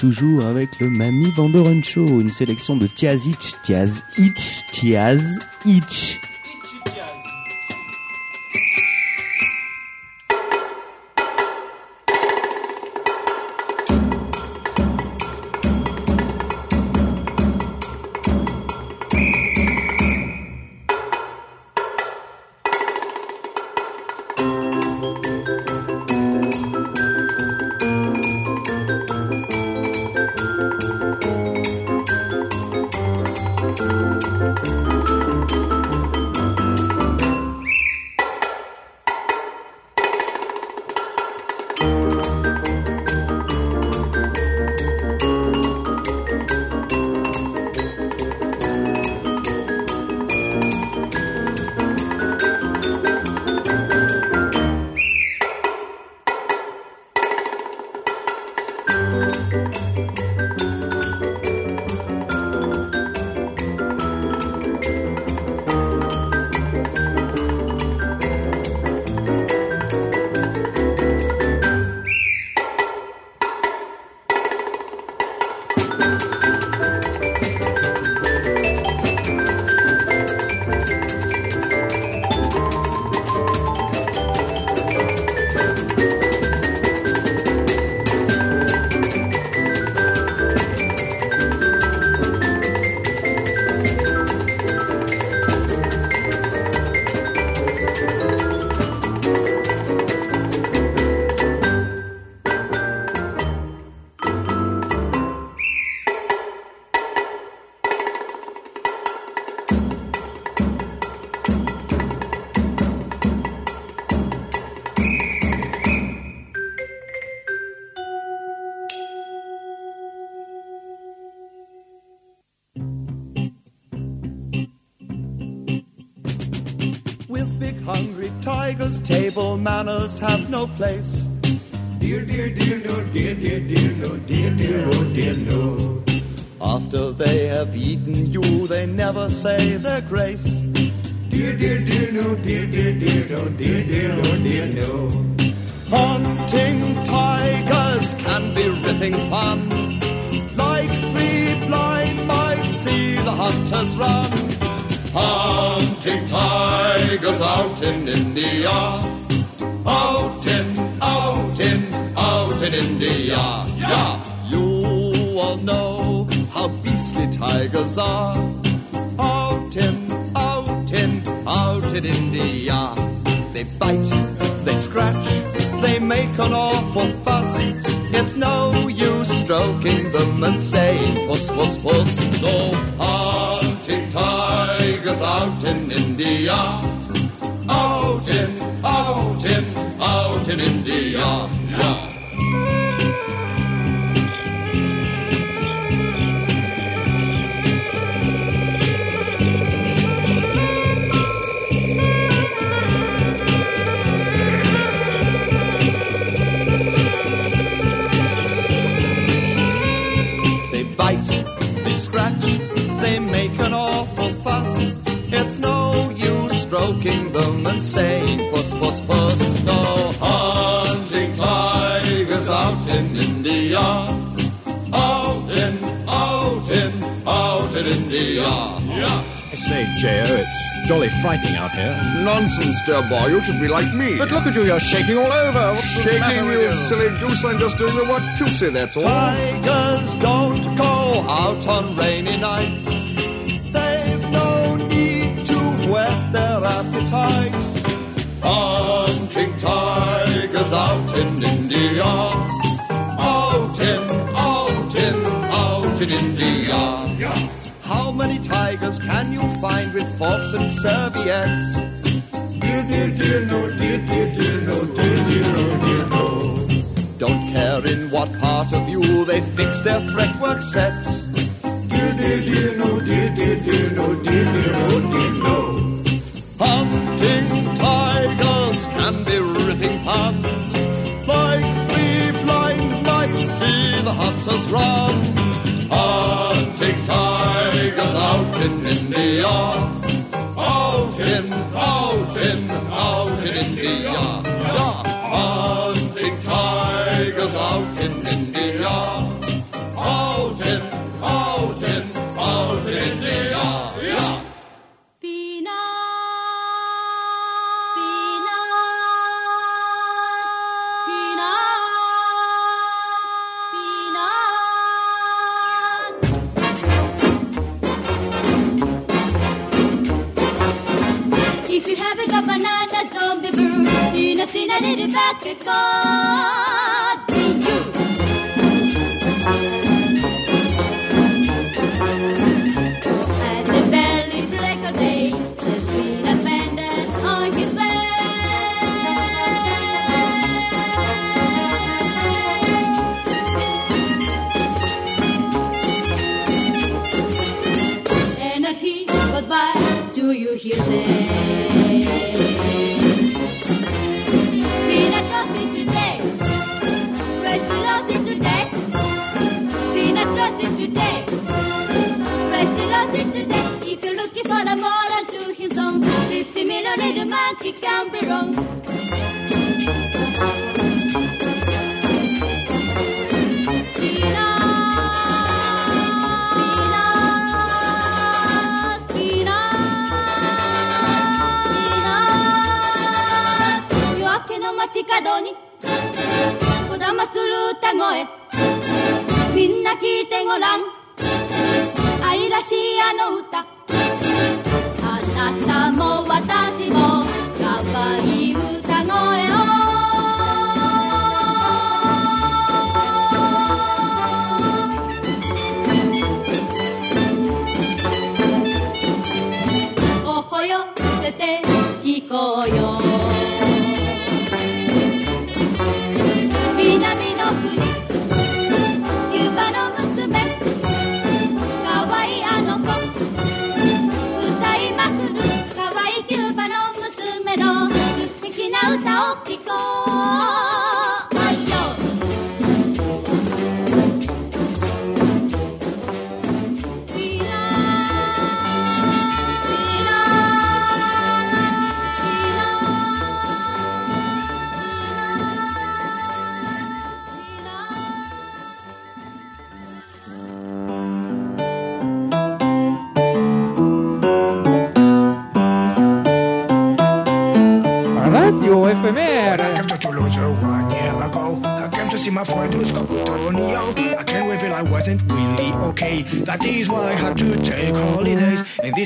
Toujours avec le Mami Vandoren Show, une sélection de Tiaz Itch, Tiaz Itch, Tiaz Itch. Table manners have no place. Dear, dear, dear, no, dear, dear, dear, no, dear, dear, oh, dear, no. After they have eaten you, they never say their grace. Dear, dear, dear, no, dear, dear, dear, no, dear, dear, oh, dear, no. Hunting tigers can be ripping fun. Like three blind mice, see the hunters run. Hunting tigers out in India. Out in, out in, out in India. Yeah. You all know how beastly tigers are. Out in, out in, out in India. They bite, they scratch, they make an awful fuss. It's no use stroking them and saying puss, puss, puss. No tigers out in India. Out in, out in, out in India. Yeah. Them and saying puss, puss, puss. No hunting tigers out in India. Out in, out in, out in India. Yeah. I say, J.O., it's jolly frightening out here. Nonsense, dear boy. You should be like me. But look at you, you're shaking all over. What's the matter Shaking, with you you? silly goose. I'm just doing the what to say, that's all. Tigers don't go out on rainy nights. Whet their appetites. Hunting tigers out in India. Out in, out in, out in India. How many tigers can you find with forks and serviettes? Dear, dear, dear, no, dear, dear, dear, no, dear, dear, oh, dear, no. Don't care in what part of you they fix their fretwork sets. Dear, dear, dear, no, dear, dear, dear, no, dear, dear, oh, dear, no. Hunting tigers can be ripping fun. Like three blind mice, see the hunters run. Hunting tigers out in India. I did it back again.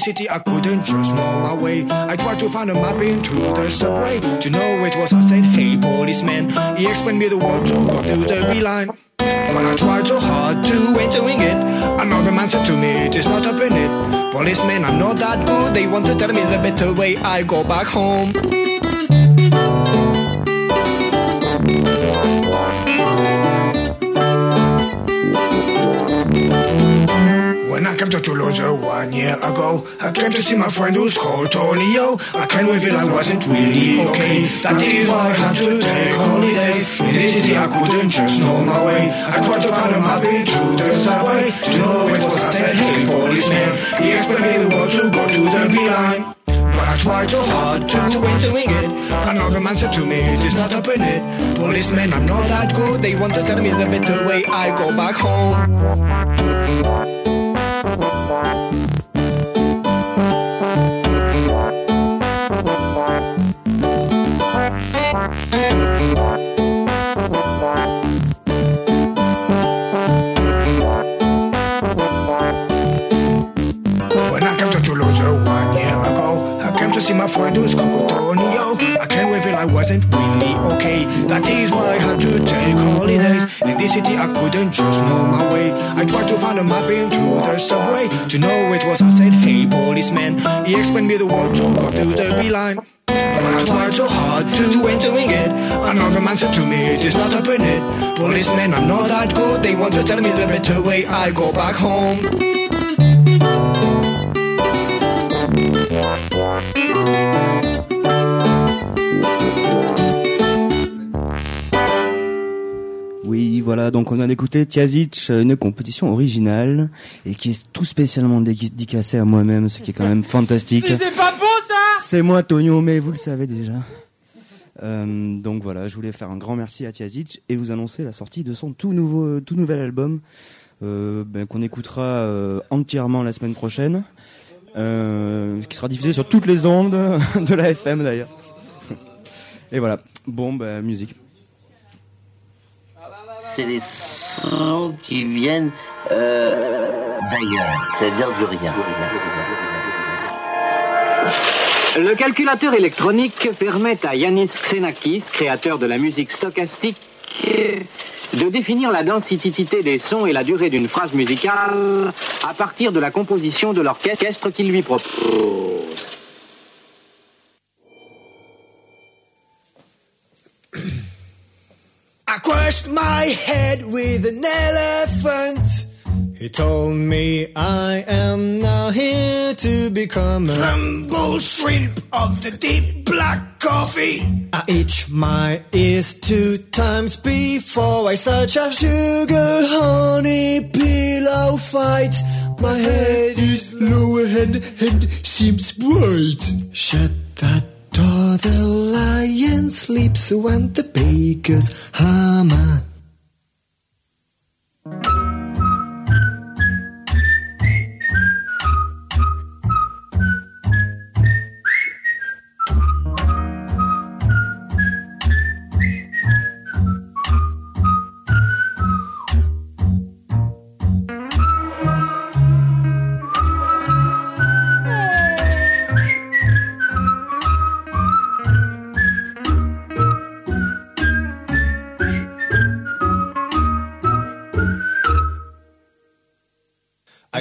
City, I couldn't just know my way. I tried to find a map into the subway. To know it was, I said, Hey, policeman. He explained me the word to go to the beeline. But I tried so hard to ain't doing it. Another man said to me, it is not up in it. Policeman, I'm not that good. They want to tell me the better way. I go back home. Came to see my friend who's called Tonio. I can't reveal I wasn't really okay. That is why I had to take holidays. In this city, I couldn't just know my way. I tried to find a map into the subway to know it was. I said, Hey, policeman. He explained me the word to go to the beeline. But I tried so hard to ain't doing it. Another man said to me, it is not up in it. Policeman, I'm not that good. They want to tell me the better way. I go back home. My friend who's called Tonio. I can't reveal I wasn't really okay. That is why I had to take holidays. In this city, I couldn't just know my way. I tried to find a map into the subway. To know it was, I said, Hey, policeman. He explained me the word to go to the beeline. But I tried so hard to ain't doing it. Another man said to me, it is not up in it. Policeman, I'm not that good. They want to tell me the better way. I go back home. Oui, voilà, donc on vient d'écouter Tiazic, une composition originale et qui est tout spécialement dédicacée à moi-même, ce qui est quand même fantastique. Si c'est pas beau ça C'est moi Tonio, mais vous le savez déjà. Euh, donc voilà, je voulais faire un grand merci à Tiazic et vous annoncer la sortie de son tout nouveau, tout nouvel album euh, ben, qu'on écoutera euh, entièrement la semaine prochaine, qui sera diffusé sur toutes les ondes de la FM d'ailleurs. Et voilà. Bon, ben, musique. C'est les sons qui viennent euh, d'ailleurs, c'est-à-dire du rien. Le calculateur électronique permet à Yanis Xenakis, créateur de la musique stochastique, de définir la densité des sons et la durée d'une phrase musicale à partir de la composition de l'orchestre qu'il lui propose. He told me I am now here to become a humble shrimp of the deep black coffee. I itch my ears two times before I such a sugar honey pillow fight. My head is low and head seems bright. Shut that door, the lion sleeps when the baker's hammer.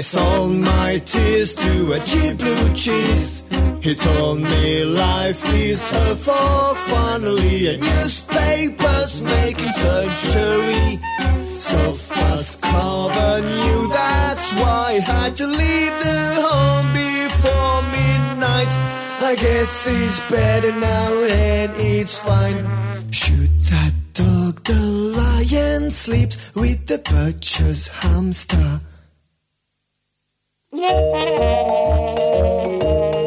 Sold my tears to a cheap blue cheese. He told me life is a fork finally, and newspapers making surgery. So fast cover knew that's why I had to leave the home before midnight. I guess it's better now and it's fine. Shoot that dog, the lion sleeps with the butcher's hamster. Thank you.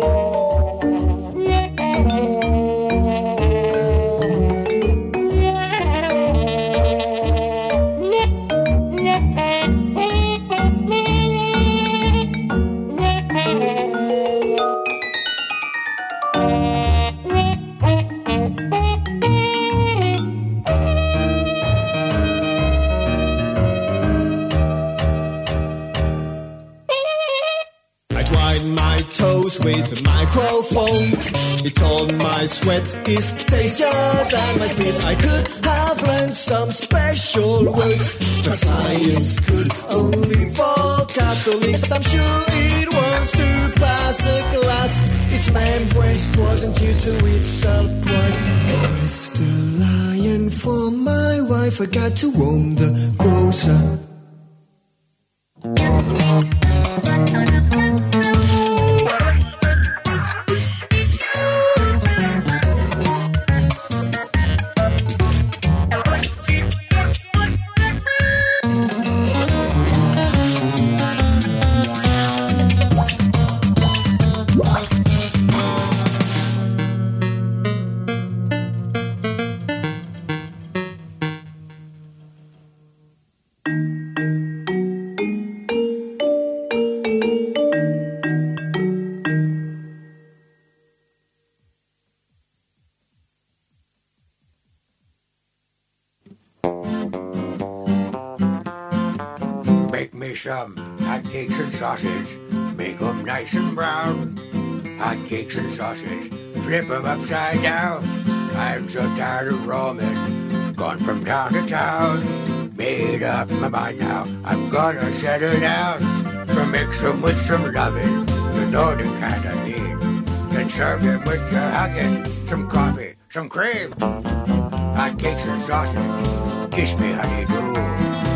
Microphone. He my sweat is tastier than my spit. I could have learned some special words, but science could only for Catholics. I'm sure it wants to pass a class. Its quest wasn't due to its upright. Mr. Lion for my wife, I got to own the grocer. Some hotcakes and sausage. Make 'em nice and brown. Hotcakes and sausage. Flip 'em upside down. I'm so tired of roaming. Gone from town to town. Made up my mind now. I'm gonna settle down. So mix 'em with some loving. You know the kind I need. Then serve them with your hugging. Some coffee, some cream. Hotcakes and sausage. Kiss me, honey, do.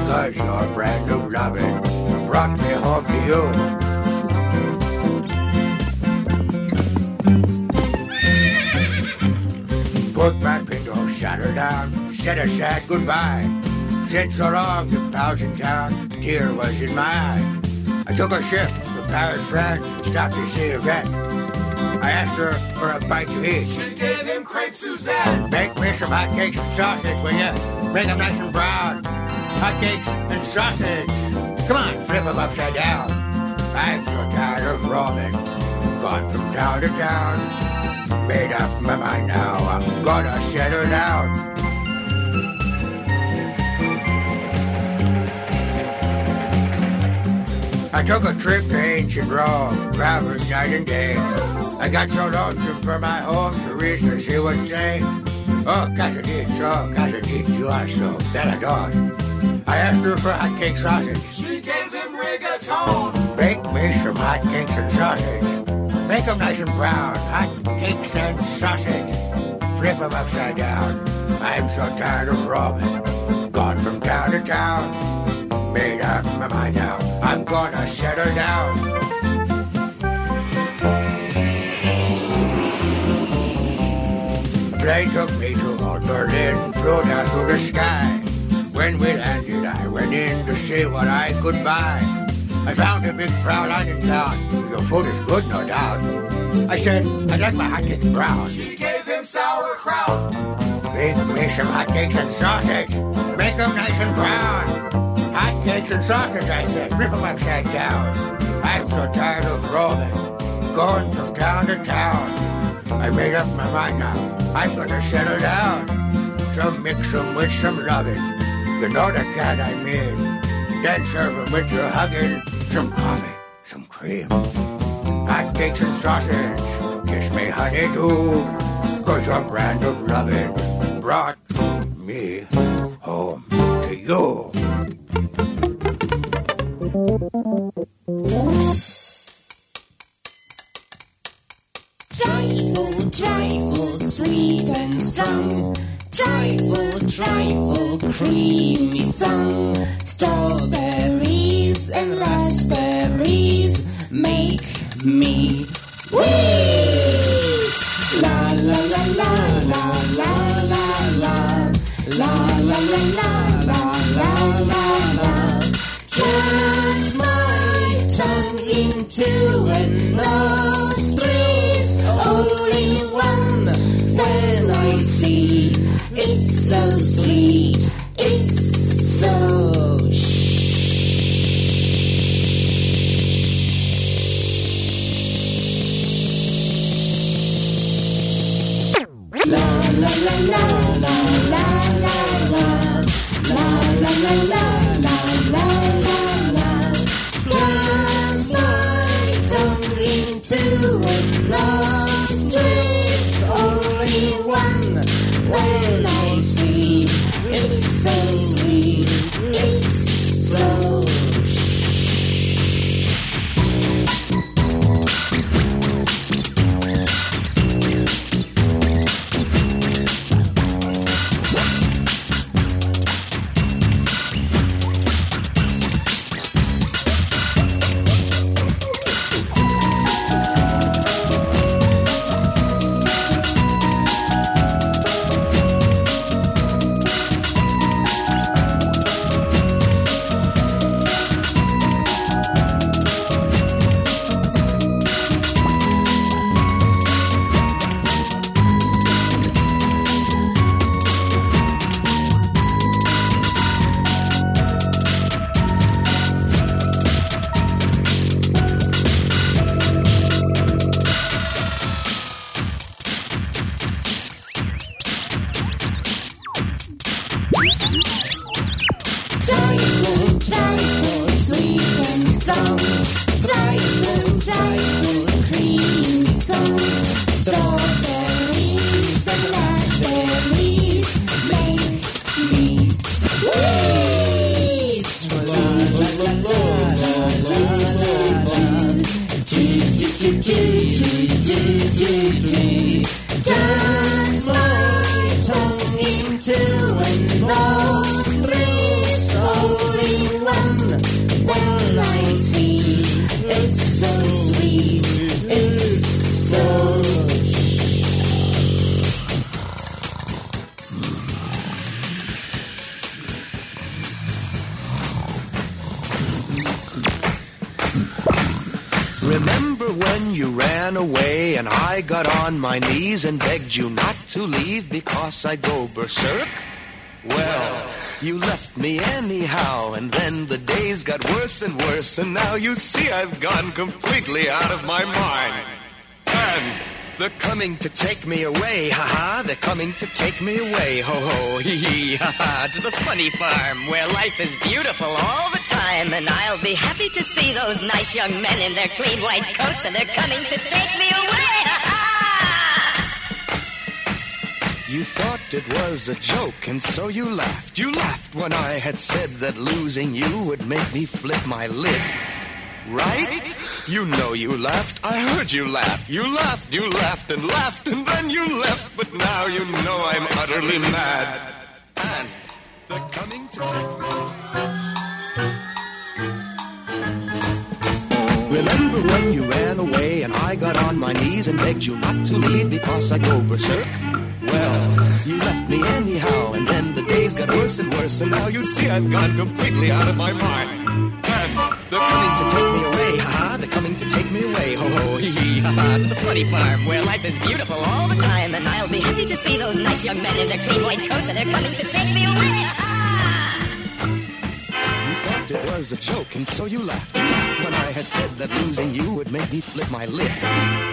Cause your brand new loving brought me home to you. Put my pinto saddle down, said a sad goodbye. Said so long to pals in town, tear was in my eye. I took a ship to Paris, France, stopped to see a vet. I asked her for a bite to eat. She gave him crepe Suzette. Make me some hotcakes and sausage, will ya? Make 'em nice and brown. Hotcakes and sausage. Come on, flip 'em upside down. I'm so tired of roaming. Gone from town to town. Made up my mind now. I'm gonna settle down. I took a trip to ancient Rome, traveling night and day. I got so lonesome for my home, Teresa, she would say, Oh, casadito, casadito, so belladon. I asked her for hot cake sausage. Bake me some hot cakes and sausage. Make 'em nice and brown, hot cakes and sausage. Flip 'em upside down. I'm so tired of roaming. Gone from town to town. Made up my mind now. I'm gonna settle down. Plane took me to Old Berlin, flew down through the sky. When we landed, I went in to see what I could buy. I found a big Fraulein in town. Your food is good, no doubt. I said, I'd like my hotcakes brown. She gave him sauerkraut. Make me some hotcakes and sausage. Make 'em nice and brown. Hotcakes and sausage, I said. Rip 'em upside down. I'm so tired of roaming. Going from town to town. I made up my mind now. I'm gonna settle down. So mix 'em with some loving. You know the kind I mean. Then serve 'em with your hugging. Some coffee, some cream. Hotcakes and sausage. Kiss me, honey, do. Cause your brand of loving brought me home to you. Trifle, trifle, sweet and strong. Trifle, trifle, creamy song. Strawberries and raspberries make me wheeze. La la la la la la la la. La la la la la la la la. Turns my tongue into a nostrils all in one. When I sleep, it's so sweet, it's so because I go berserk? Well, You left me anyhow, and then the days got worse and worse, and now you see I've gone completely out of my mind. And they're coming to take me away, ha ha. They're coming to take me away, ho ho, hee hee, ha ha. To the funny farm where life is beautiful all the time, and I'll be happy to see those nice young men in their clean white coats, and they're coming to take me away, You thought it was a joke, and so you laughed. You laughed when I had said that losing you would make me flip my lid. Right? You know you laughed. I heard you laugh. You laughed, you laughed and laughed, and then you left. But now you know I'm utterly mad. And they're coming to take me. Remember when you ran away and I got on my knees and begged you not to leave because I go berserk? Well, you left me anyhow, and then the days got worse and worse, and now you see I've gone completely out of my mind. And they're coming to take me away, ha they're coming to take me away, ho ho, hee hee, ha ha, to the funny farm where life is beautiful all the time, and I'll be happy to see those nice young men in their clean white coats, and they're coming to take me away, ha ha. Thought it was a joke, and so you laughed. When I had said that losing you would make me flip my lid.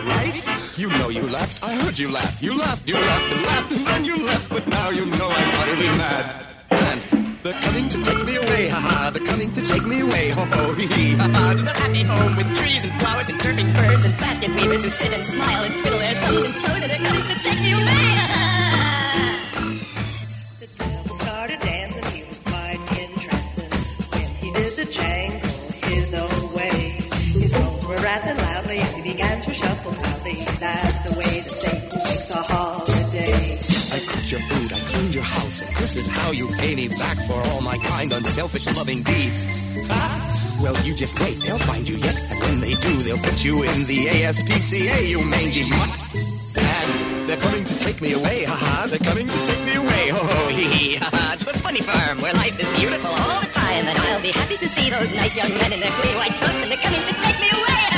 Right? You know you laughed. I heard you laugh. You laughed, you laughed, and laughed, and then you left. But now you know I'm utterly mad. And they're coming to take me away, ha ha. They're coming to take me away, ho ho, hee hee, ha ha. To the happy home with trees and flowers and chirping birds and basket weavers who sit and smile and twiddle their thumbs and toes, and they're coming to take me away, ha shuffle. That's the way that Satan makes a holiday. I cooked your food, I cleaned your house, and this is how you pay me back for all my kind, unselfish, loving deeds. Ah, well, you just wait, they'll find you yet, and when they do, they'll put you in the ASPCA, you mangy mutt. And they're coming to take me away, ha ha, they're coming to take me away, ho ho, hee hee, ha ha, to the funny farm where life is beautiful all the time, and I'll be happy to see those nice young men in their clean white coats, and they're coming to take me away,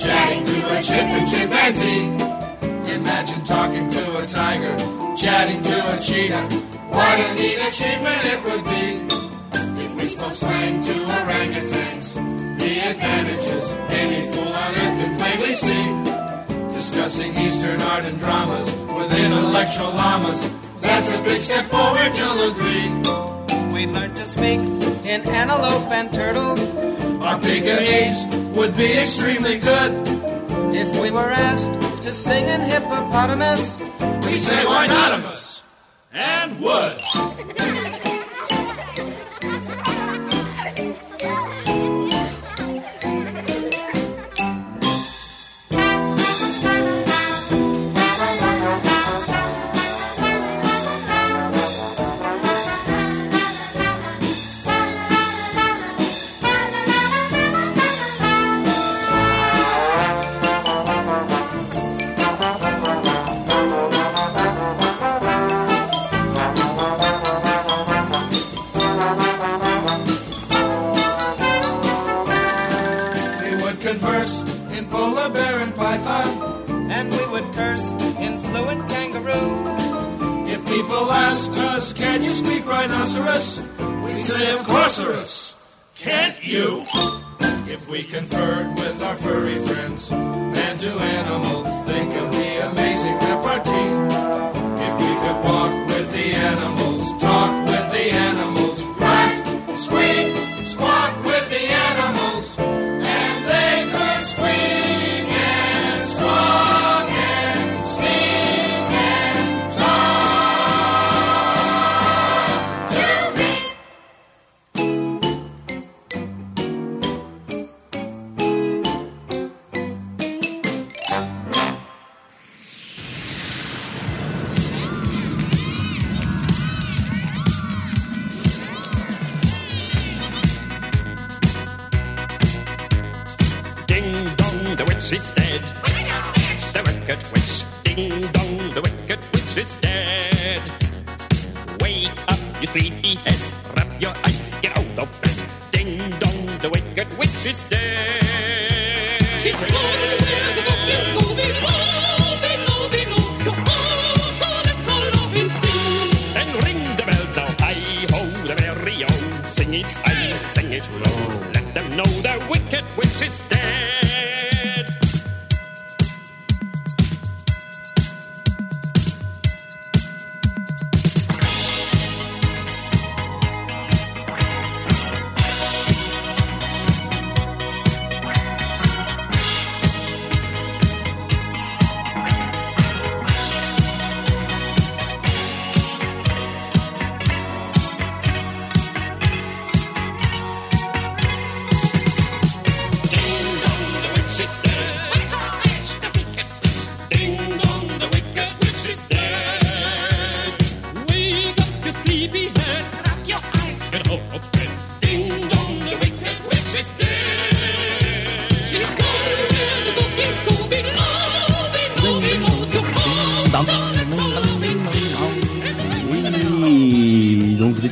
Chatting to a chimp and chimpanzee. Imagine talking to a tiger, chatting to a cheetah. What a neat achievement it would be if we spoke slang to orangutans. The advantages any fool on earth can plainly see. Discussing Eastern art and dramas with intellectual llamas. That's a big step forward, you'll agree. We learned to speak in antelope and turtle. Our Pekingese would be extremely good. If we were asked to sing in hippopotamus, We say not and would.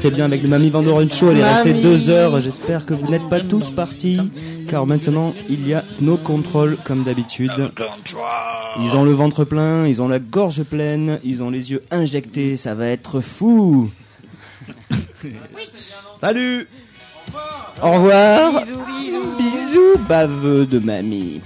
J'étais bien avec le Mamie Vandorencho, elle est restée deux heures. J'espère que vous n'êtes pas tous partis, car maintenant il y a nos contrôles comme d'habitude. Ils ont le ventre plein, ils ont la gorge pleine, ils ont les yeux injectés, ça va être fou. Salut Au revoir Bisous, bisous, bisous baveux de mamie